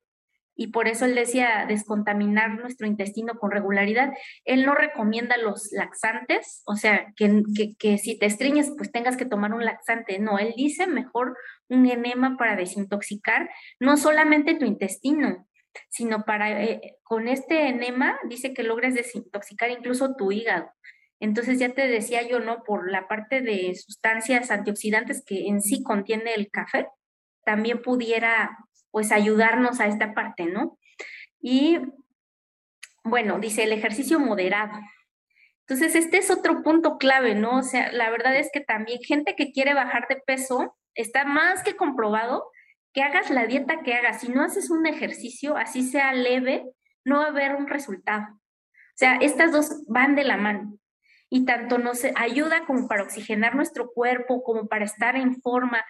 y por eso él decía descontaminar nuestro intestino con regularidad. Él no recomienda los laxantes, o sea, que, que, si te estriñes, pues tengas que tomar un laxante. No, él dice mejor un enema para desintoxicar no solamente tu intestino, sino para, eh, con este enema dice que logres desintoxicar incluso tu hígado. Entonces ya te decía yo, ¿no? Por la parte de sustancias antioxidantes que en sí contiene el café, también pudiera pues ayudarnos a esta parte, ¿no? Y bueno, dice el ejercicio moderado. Entonces, este es otro punto clave, ¿no? O sea, la verdad es que también gente que quiere bajar de peso, está más que comprobado que hagas la dieta que hagas. Si no haces un ejercicio, así sea leve, no va a haber un resultado. O sea, estas dos van de la mano y tanto nos ayuda como para oxigenar nuestro cuerpo, como para estar en forma,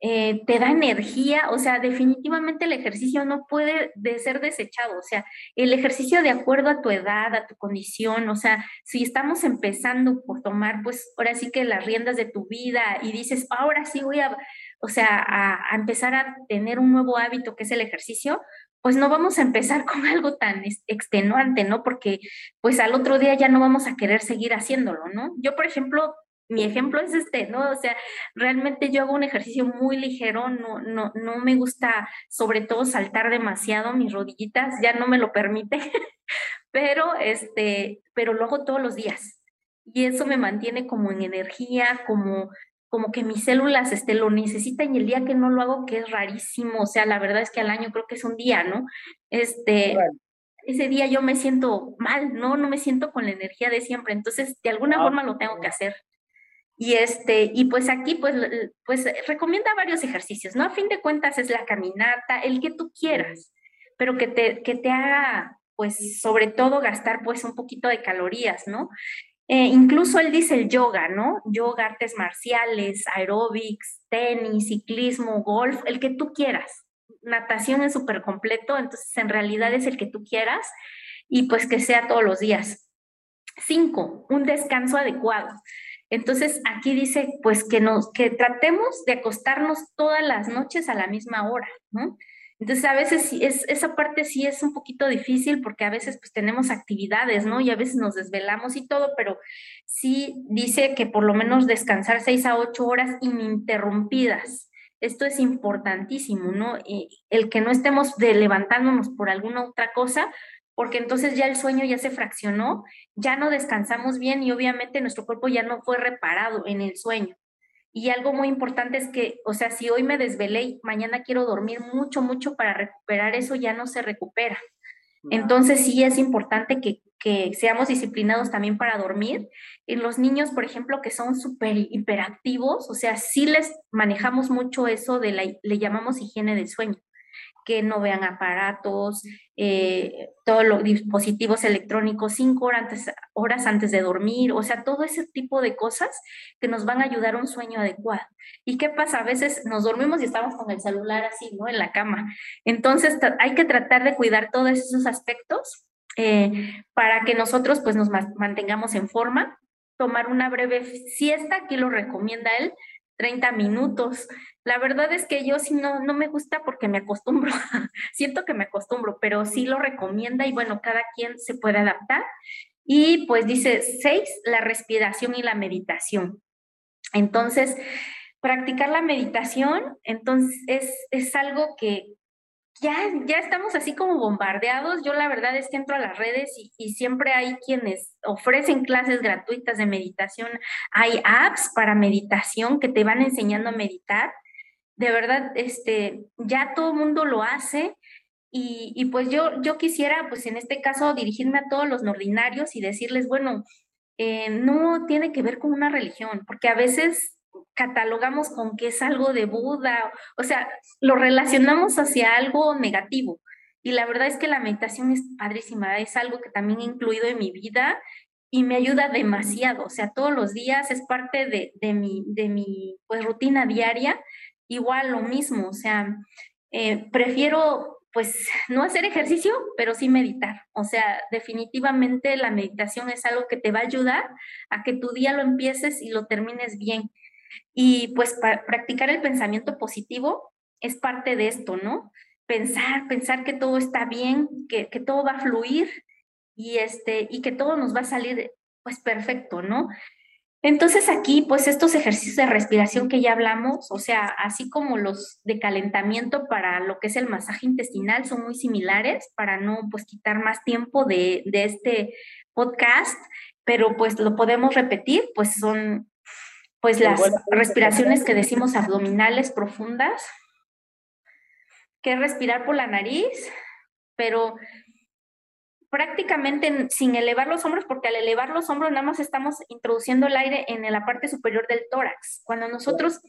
eh, te da energía, o sea, definitivamente el ejercicio no puede de ser desechado, o sea, el ejercicio de acuerdo a tu edad, a tu condición, o sea, si estamos empezando por tomar, pues ahora sí que las riendas de tu vida y dices, ahora sí voy a, o sea, a, empezar a tener un nuevo hábito que es el ejercicio, pues no vamos a empezar con algo tan extenuante, ¿no? Porque pues al otro día ya no vamos a querer seguir haciéndolo, ¿no? Yo, por ejemplo, mi ejemplo es este, ¿no? O sea, realmente yo hago un ejercicio muy ligero, no, no, no me gusta sobre todo saltar demasiado, mis rodillitas ya no me lo permite, pero este, pero lo hago todos los días. Y eso me mantiene como en energía, como, como que mis células este, lo necesitan y el día que no lo hago, que es rarísimo, o sea, la verdad es que al año creo que es un día, ¿no? Este, ese día yo me siento mal, ¿no? No me siento con la energía de siempre, entonces de alguna forma lo tengo que hacer. Y, este, y pues aquí pues, pues recomienda varios ejercicios, ¿no? A fin de cuentas es la caminata, el que tú quieras, pero que te, que te haga pues sobre todo gastar pues un poquito de calorías, ¿no? Eh, incluso él dice el yoga, ¿no? Yoga, artes marciales, aeróbics, tenis, ciclismo, golf, el que tú quieras. Natación es súper completo, entonces en realidad es el que tú quieras y pues que sea todos los días. Cinco, un descanso adecuado. Entonces aquí dice pues que nos que tratemos de acostarnos todas las noches a la misma hora, ¿no? Entonces a veces es, esa parte sí es un poquito difícil porque a veces pues tenemos actividades, ¿no? Y a veces nos desvelamos y todo, pero sí dice que por lo menos descansar seis a ocho horas ininterrumpidas. Esto es importantísimo, ¿no? El que no estemos de levantándonos por alguna otra cosa, porque entonces ya el sueño ya se fraccionó, ya no descansamos bien y obviamente nuestro cuerpo ya no fue reparado en el sueño. Y algo muy importante es que, o sea, si hoy me desvelé y mañana quiero dormir mucho, mucho para recuperar eso, ya no se recupera. Entonces sí es importante que, que seamos disciplinados también para dormir. En los niños, por ejemplo, que son súper hiperactivos, o sea, sí les manejamos mucho eso de la, le llamamos higiene del sueño que no vean aparatos, eh, todos los dispositivos electrónicos cinco horas antes, horas antes de dormir, o sea, todo ese tipo de cosas que nos van a ayudar a un sueño adecuado. ¿Y qué pasa? A veces nos dormimos y estamos con el celular así, ¿no? En la cama. Entonces, hay que tratar de cuidar todos esos aspectos eh, para que nosotros pues nos mantengamos en forma. Tomar una breve siesta, aquí lo recomienda él, 30 minutos. La verdad es que yo sí no, no me gusta porque me acostumbro, siento que me acostumbro, pero sí lo recomienda y bueno, cada quien se puede adaptar. Y pues dice, seis, la respiración y la meditación. Entonces, practicar la meditación, entonces es, es algo que, ya, ya estamos así como bombardeados. Yo la verdad es que entro a las redes y, siempre hay quienes ofrecen clases gratuitas de meditación. Hay apps para meditación que te van enseñando a meditar. De verdad, este, ya todo el mundo lo hace. Y, y, pues yo, yo quisiera, pues en este caso, dirigirme a todos los ordinarios y decirles, bueno, eh, no tiene que ver con una religión, porque a veces catalogamos con que es algo de Buda, o sea, lo relacionamos hacia algo negativo. Y la verdad es que la meditación es padrísima, es algo que también he incluido en mi vida y me ayuda demasiado, o sea, todos los días es parte de, de mi, de mi pues, rutina diaria, igual lo mismo, o sea, eh, prefiero pues no hacer ejercicio, pero sí meditar. O sea, definitivamente la meditación es algo que te va a ayudar a que tu día lo empieces y lo termines bien. Y pues practicar el pensamiento positivo es parte de esto, ¿no? Pensar, pensar que todo está bien, que, que todo va a fluir y, este, y que todo nos va a salir pues perfecto, ¿no? Entonces aquí, pues estos ejercicios de respiración que ya hablamos, o sea, así como los de calentamiento para lo que es el masaje intestinal, son muy similares para no pues quitar más tiempo de, de este podcast, pero pues lo podemos repetir, pues son pues las respiraciones que decimos abdominales profundas, que es respirar por la nariz, pero prácticamente sin elevar los hombros, porque al elevar los hombros nada más estamos introduciendo el aire en la parte superior del tórax. Cuando nosotros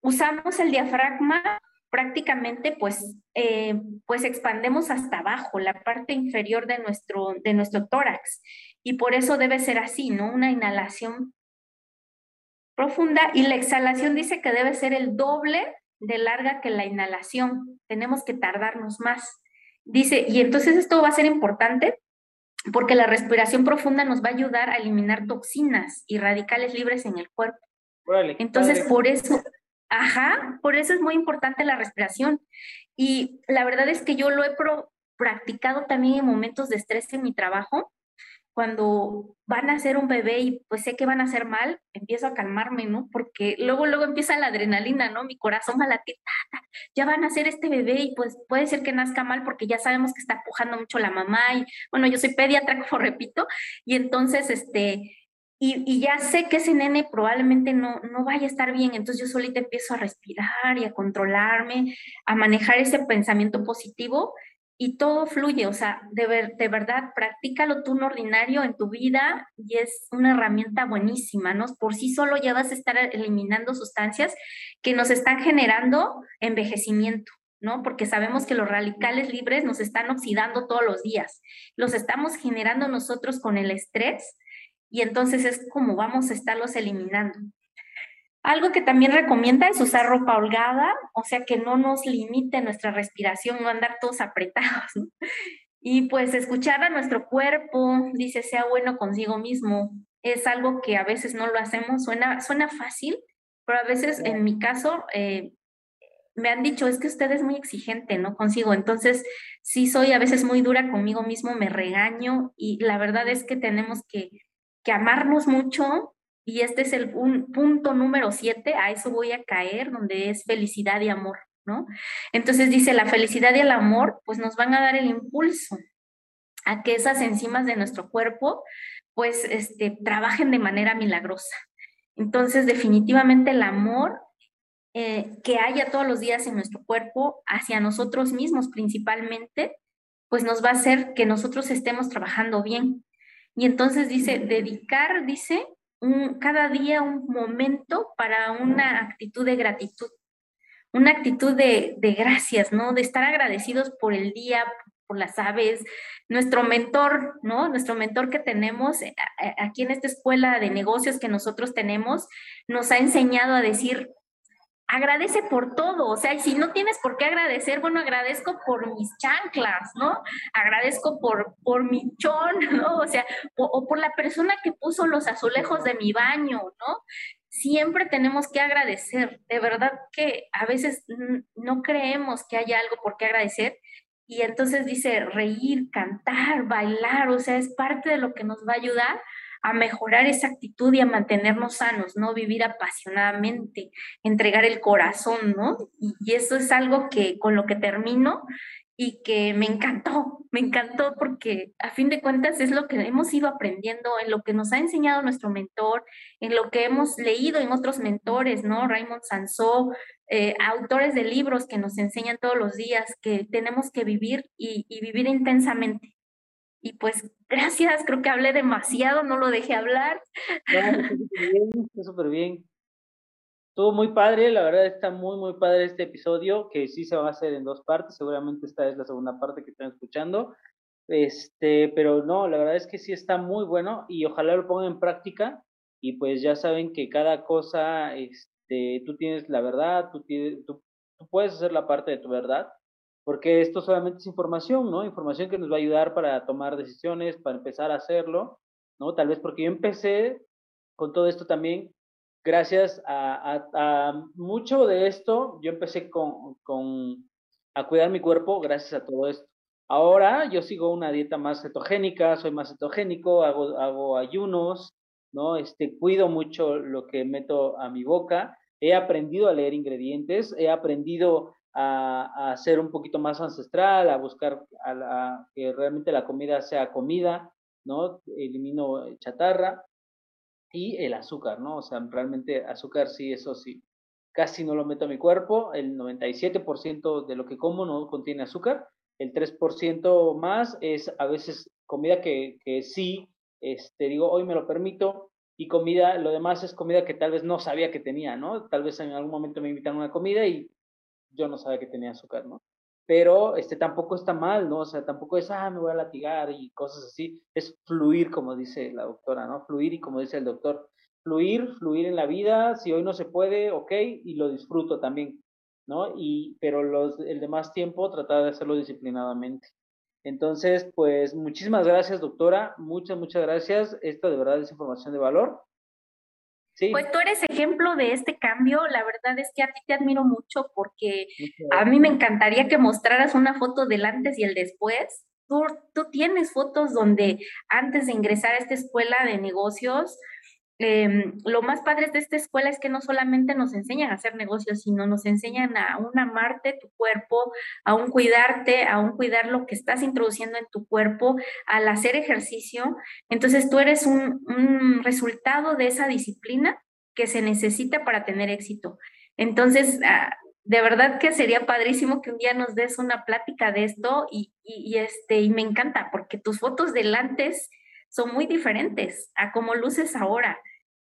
usamos el diafragma, prácticamente pues, eh, pues expandemos hasta abajo, la parte inferior de nuestro, de nuestro tórax. Y por eso debe ser así, ¿no? Una inhalación profunda y la exhalación dice que debe ser el doble de larga que la inhalación. Tenemos que tardarnos más. Dice, y entonces esto va a ser importante porque la respiración profunda nos va a ayudar a eliminar toxinas y radicales libres en el cuerpo. entonces, por eso, ajá, por eso es muy importante la respiración. Y la verdad es que yo lo he practicado también en momentos de estrés en mi trabajo cuando van a hacer un bebé y pues sé que van a hacer mal, empiezo a calmarme, ¿no? Porque luego, luego empieza la adrenalina, ¿no? Mi corazón va a latir, ya van a hacer este bebé y pues puede ser que nazca mal porque ya sabemos que está pujando mucho la mamá y bueno, yo soy pediatra, como repito, y entonces, este, y, y, ya sé que ese nene probablemente no, no vaya a estar bien, entonces yo solita empiezo a respirar y a controlarme, a manejar ese pensamiento positivo y todo fluye, o sea, de, ver, de verdad, practícalo tú en ordinario en tu vida y es una herramienta buenísima, ¿no? Por sí solo ya vas a estar eliminando sustancias que nos están generando envejecimiento, ¿no? Porque sabemos que los radicales libres nos están oxidando todos los días, los estamos generando nosotros con el estrés y entonces es como vamos a estarlos eliminando. Algo que también recomienda es usar ropa holgada, o sea que no nos limite nuestra respiración, no andar todos apretados. Y pues escuchar a nuestro cuerpo, dice, sea bueno consigo mismo. Es algo que a veces no lo hacemos, suena, suena fácil, pero a veces en mi caso eh, me han dicho, es que usted es muy exigente, ¿no? Consigo. Entonces, sí soy a veces muy dura conmigo mismo, me regaño y la verdad es que tenemos que, que amarnos mucho y este es el un, punto número siete, a eso voy a caer, donde es felicidad y amor, ¿no? Entonces dice, la felicidad y el amor, pues nos van a dar el impulso a que esas enzimas de nuestro cuerpo, pues, este, trabajen de manera milagrosa. Entonces, definitivamente el amor eh, que haya todos los días en nuestro cuerpo, hacia nosotros mismos principalmente, pues nos va a hacer que nosotros estemos trabajando bien. Y entonces dice, dedicar, dice, cada día un momento para una actitud de gratitud, una actitud de, de gracias, ¿no? De estar agradecidos por el día, por las aves, nuestro mentor, ¿no? Nuestro mentor que tenemos eh, aquí en esta escuela de negocios que nosotros tenemos, nos ha enseñado a decir, agradece por todo, o sea, si no tienes por qué agradecer, bueno, agradezco por mis chanclas, ¿no? Agradezco por, por mi chón, ¿no? O sea, o, por la persona que puso los azulejos de mi baño, ¿no? Siempre tenemos que agradecer, de verdad que a veces no creemos que haya algo por qué agradecer y entonces dice reír, cantar, bailar, o sea, es parte de lo que nos va a ayudar a mejorar esa actitud y a mantenernos sanos, ¿no? Vivir apasionadamente, entregar el corazón, ¿no? Y, eso es algo que con lo que termino y que me encantó, me encantó porque a fin de cuentas es lo que hemos ido aprendiendo, en lo que nos ha enseñado nuestro mentor, en lo que hemos leído en otros mentores, ¿no? Raymond Sansó, eh, autores de libros que nos enseñan todos los días que tenemos que vivir y vivir intensamente. Y pues gracias, creo que hablé demasiado, no lo dejé hablar. Está súper bien, Estuvo muy padre, la verdad está muy, muy padre este episodio, que sí se va a hacer en dos partes, seguramente esta es la segunda parte que están escuchando. Este, pero no, la verdad es que sí está muy bueno y ojalá lo pongan en práctica y pues ya saben que cada cosa, este, tú tienes la verdad, tú, tienes, tú, tú puedes hacer la parte de tu verdad, porque esto solamente es información, ¿no? Información que nos va a ayudar para tomar decisiones, para empezar a hacerlo, ¿no? Tal vez porque yo empecé con todo esto también gracias a, mucho de esto, yo empecé con, con, a cuidar mi cuerpo gracias a todo esto. Ahora yo sigo una dieta más cetogénica, soy más cetogénico, hago, hago ayunos, ¿no? Este, cuido mucho lo que meto a mi boca, he aprendido a leer ingredientes, he aprendido a, a ser un poquito más ancestral, a buscar a, que realmente la comida sea comida, ¿no? Elimino chatarra y el azúcar, ¿no? O sea, realmente azúcar sí, eso sí, casi no lo meto a mi cuerpo, el 97% de lo que como no contiene azúcar, el 3% más es a veces comida que, que sí, este, digo, hoy me lo permito, y comida, lo demás es comida que tal vez no sabía que tenía, ¿no? Tal vez en algún momento me invitan a una comida y yo no sabía que tenía azúcar, ¿no? Pero este tampoco está mal, ¿no? O sea, tampoco es, ah, me voy a latigar y cosas así. Es fluir, como dice la doctora, ¿no? Fluir y como dice el doctor, fluir, fluir en la vida. Si hoy no se puede, ok, y lo disfruto también, ¿no? Y, pero los, el demás tiempo tratar de hacerlo disciplinadamente. Entonces, pues muchísimas gracias, doctora. Muchas, muchas gracias. Esta de verdad es información de valor. Pues tú eres ejemplo de este cambio. La verdad es que a ti te admiro mucho porque a mí me encantaría que mostraras una foto del antes y el después. Tú, tú tienes fotos donde antes de ingresar a esta escuela de negocios, eh, lo más padre de esta escuela es que no solamente nos enseñan a hacer negocios, sino nos enseñan a un amarte tu cuerpo, a un cuidarte, a un cuidar lo que estás introduciendo en tu cuerpo, al hacer ejercicio. Entonces tú eres un, resultado de esa disciplina que se necesita para tener éxito. Entonces, ah, de verdad que sería padrísimo que un día nos des una plática de esto y, y, y, este, y me encanta porque tus fotos del antes son muy diferentes a cómo luces ahora.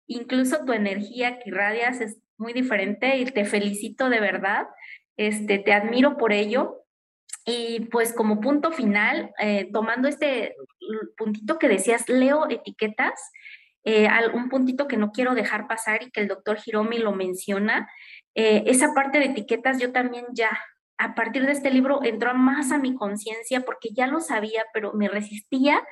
Incluso tu energía que irradias es muy diferente y te felicito de verdad. Este, te admiro por ello. Y pues como punto final, eh, tomando este puntito que decías, leo etiquetas, eh, un puntito que no quiero dejar pasar y que el doctor Hiromi lo menciona, eh, esa parte de etiquetas yo también ya, a partir de este libro, entró más a mi conciencia porque ya lo sabía, pero me resistía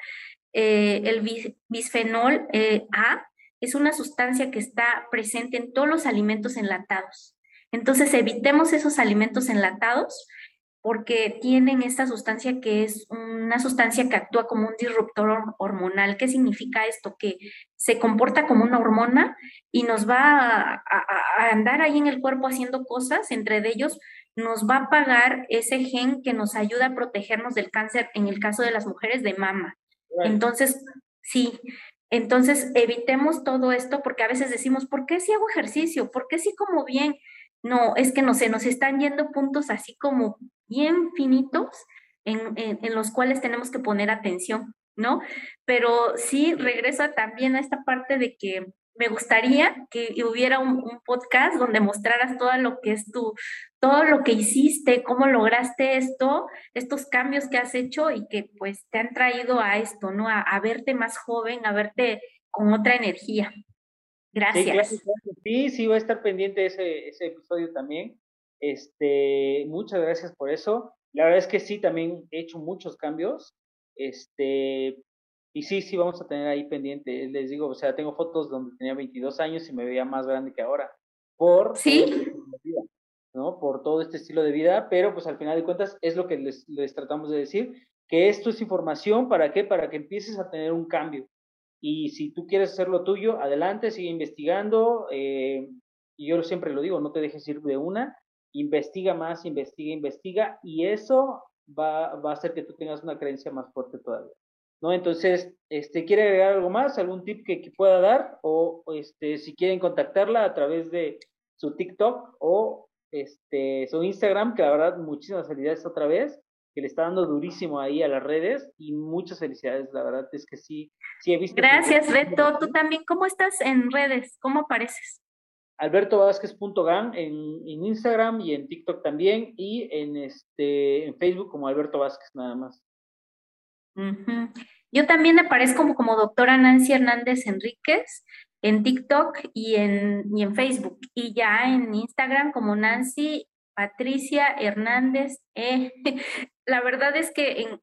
eh, el bisfenol eh, A es una sustancia que está presente en todos los alimentos enlatados. Entonces, evitemos esos alimentos enlatados porque tienen esta sustancia que es una sustancia que actúa como un disruptor hormonal. ¿Qué significa esto? Que se comporta como una hormona y nos va a, a andar ahí en el cuerpo haciendo cosas, entre ellos nos va a apagar ese gen que nos ayuda a protegernos del cáncer en el caso de las mujeres de mama. Entonces, sí, entonces evitemos todo esto porque a veces decimos, ¿por qué si hago ejercicio? ¿Por qué si como bien? No, es que no sé, nos están yendo puntos así como bien finitos en, en los cuales tenemos que poner atención, ¿no? Pero sí regresa también a esta parte de que me gustaría que hubiera un, podcast donde mostraras todo lo que es tu, todo lo que hiciste, cómo lograste esto, estos cambios que has hecho y que pues te han traído a esto, ¿no? A, verte más joven, a verte con otra energía. Gracias. Sí, sí, va a estar pendiente ese, ese episodio también. Este, muchas gracias por eso. La verdad es que sí, también he hecho muchos cambios. Este, y sí, sí, vamos a tener ahí pendiente. Les digo, o sea, tengo fotos donde tenía 22 años y me veía más grande que ahora. Por sí. Vida, ¿no? Por todo este estilo de vida, pero pues al final de cuentas es lo que les, les tratamos de decir, que esto es información, ¿para qué? Para que empieces a tener un cambio. Y si tú quieres hacer lo tuyo, adelante, sigue investigando. Eh, y yo siempre lo digo, no te dejes ir de una, investiga más, investiga, investiga, y eso va, va a hacer que tú tengas una creencia más fuerte todavía. ¿No? Entonces, este, ¿quiere agregar algo más? ¿Algún tip que, pueda dar? O este, si quieren contactarla a través de su TikTok o este, su Instagram, que la verdad, muchísimas felicidades otra vez, que le está dando durísimo ahí a las redes y muchas felicidades, la verdad es que sí, sí he visto. Gracias, Beto. Tú también, ¿cómo estás en redes? ¿Cómo apareces? albertovázquez.gam en, en Instagram y en TikTok también y en este en Facebook como Alberto Vázquez nada más. Yo también aparezco como, doctora Nancy Hernández Enríquez en TikTok y en, y en Facebook. Y ya en Instagram como Nancy Patricia Hernández. Eh, la verdad es que en,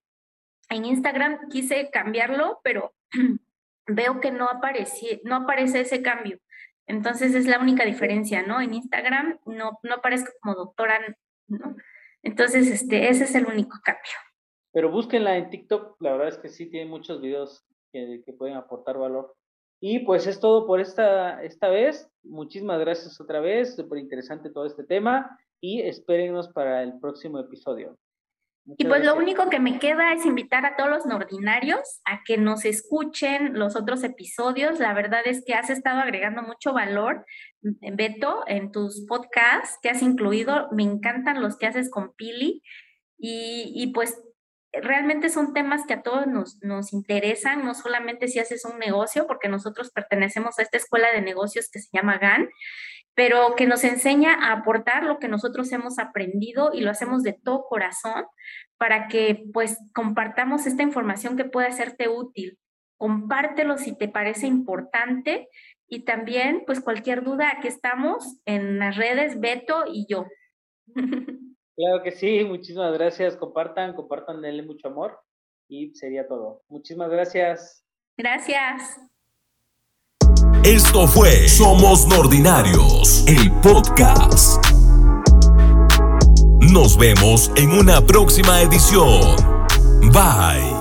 en Instagram quise cambiarlo, pero veo que no, aparece, no aparece ese cambio. Entonces es la única diferencia, ¿no? En Instagram no, no aparezco como doctora, ¿no? Entonces, este, ese es el único cambio. Pero búsquenla en TikTok, la verdad es que sí tiene muchos videos que, que pueden aportar valor. Y pues es todo por esta, esta vez. Muchísimas gracias otra vez, súper interesante todo este tema y espérenos para el próximo episodio. y pues lo único que me queda es invitar a todos los nordinarios a que nos escuchen los otros episodios. La verdad es que has estado agregando mucho valor, Beto, en tus podcasts que has incluido. Me encantan los que haces con Pili. Y, y pues realmente son temas que a todos nos, nos interesan, no solamente si haces un negocio, porque nosotros pertenecemos a esta escuela de negocios que se llama GAN, pero que nos enseña a aportar lo que nosotros hemos aprendido y lo hacemos de todo corazón para que pues compartamos esta información que pueda hacerte útil. Compártelo si te parece importante y también pues cualquier duda, aquí estamos en las redes Beto y yo. Claro que sí, muchísimas gracias. Compartan, compartan, denle mucho amor y sería todo. Muchísimas gracias. Gracias. Esto fue Somos Nordinarios, el podcast. Nos vemos en una próxima edición. Bye.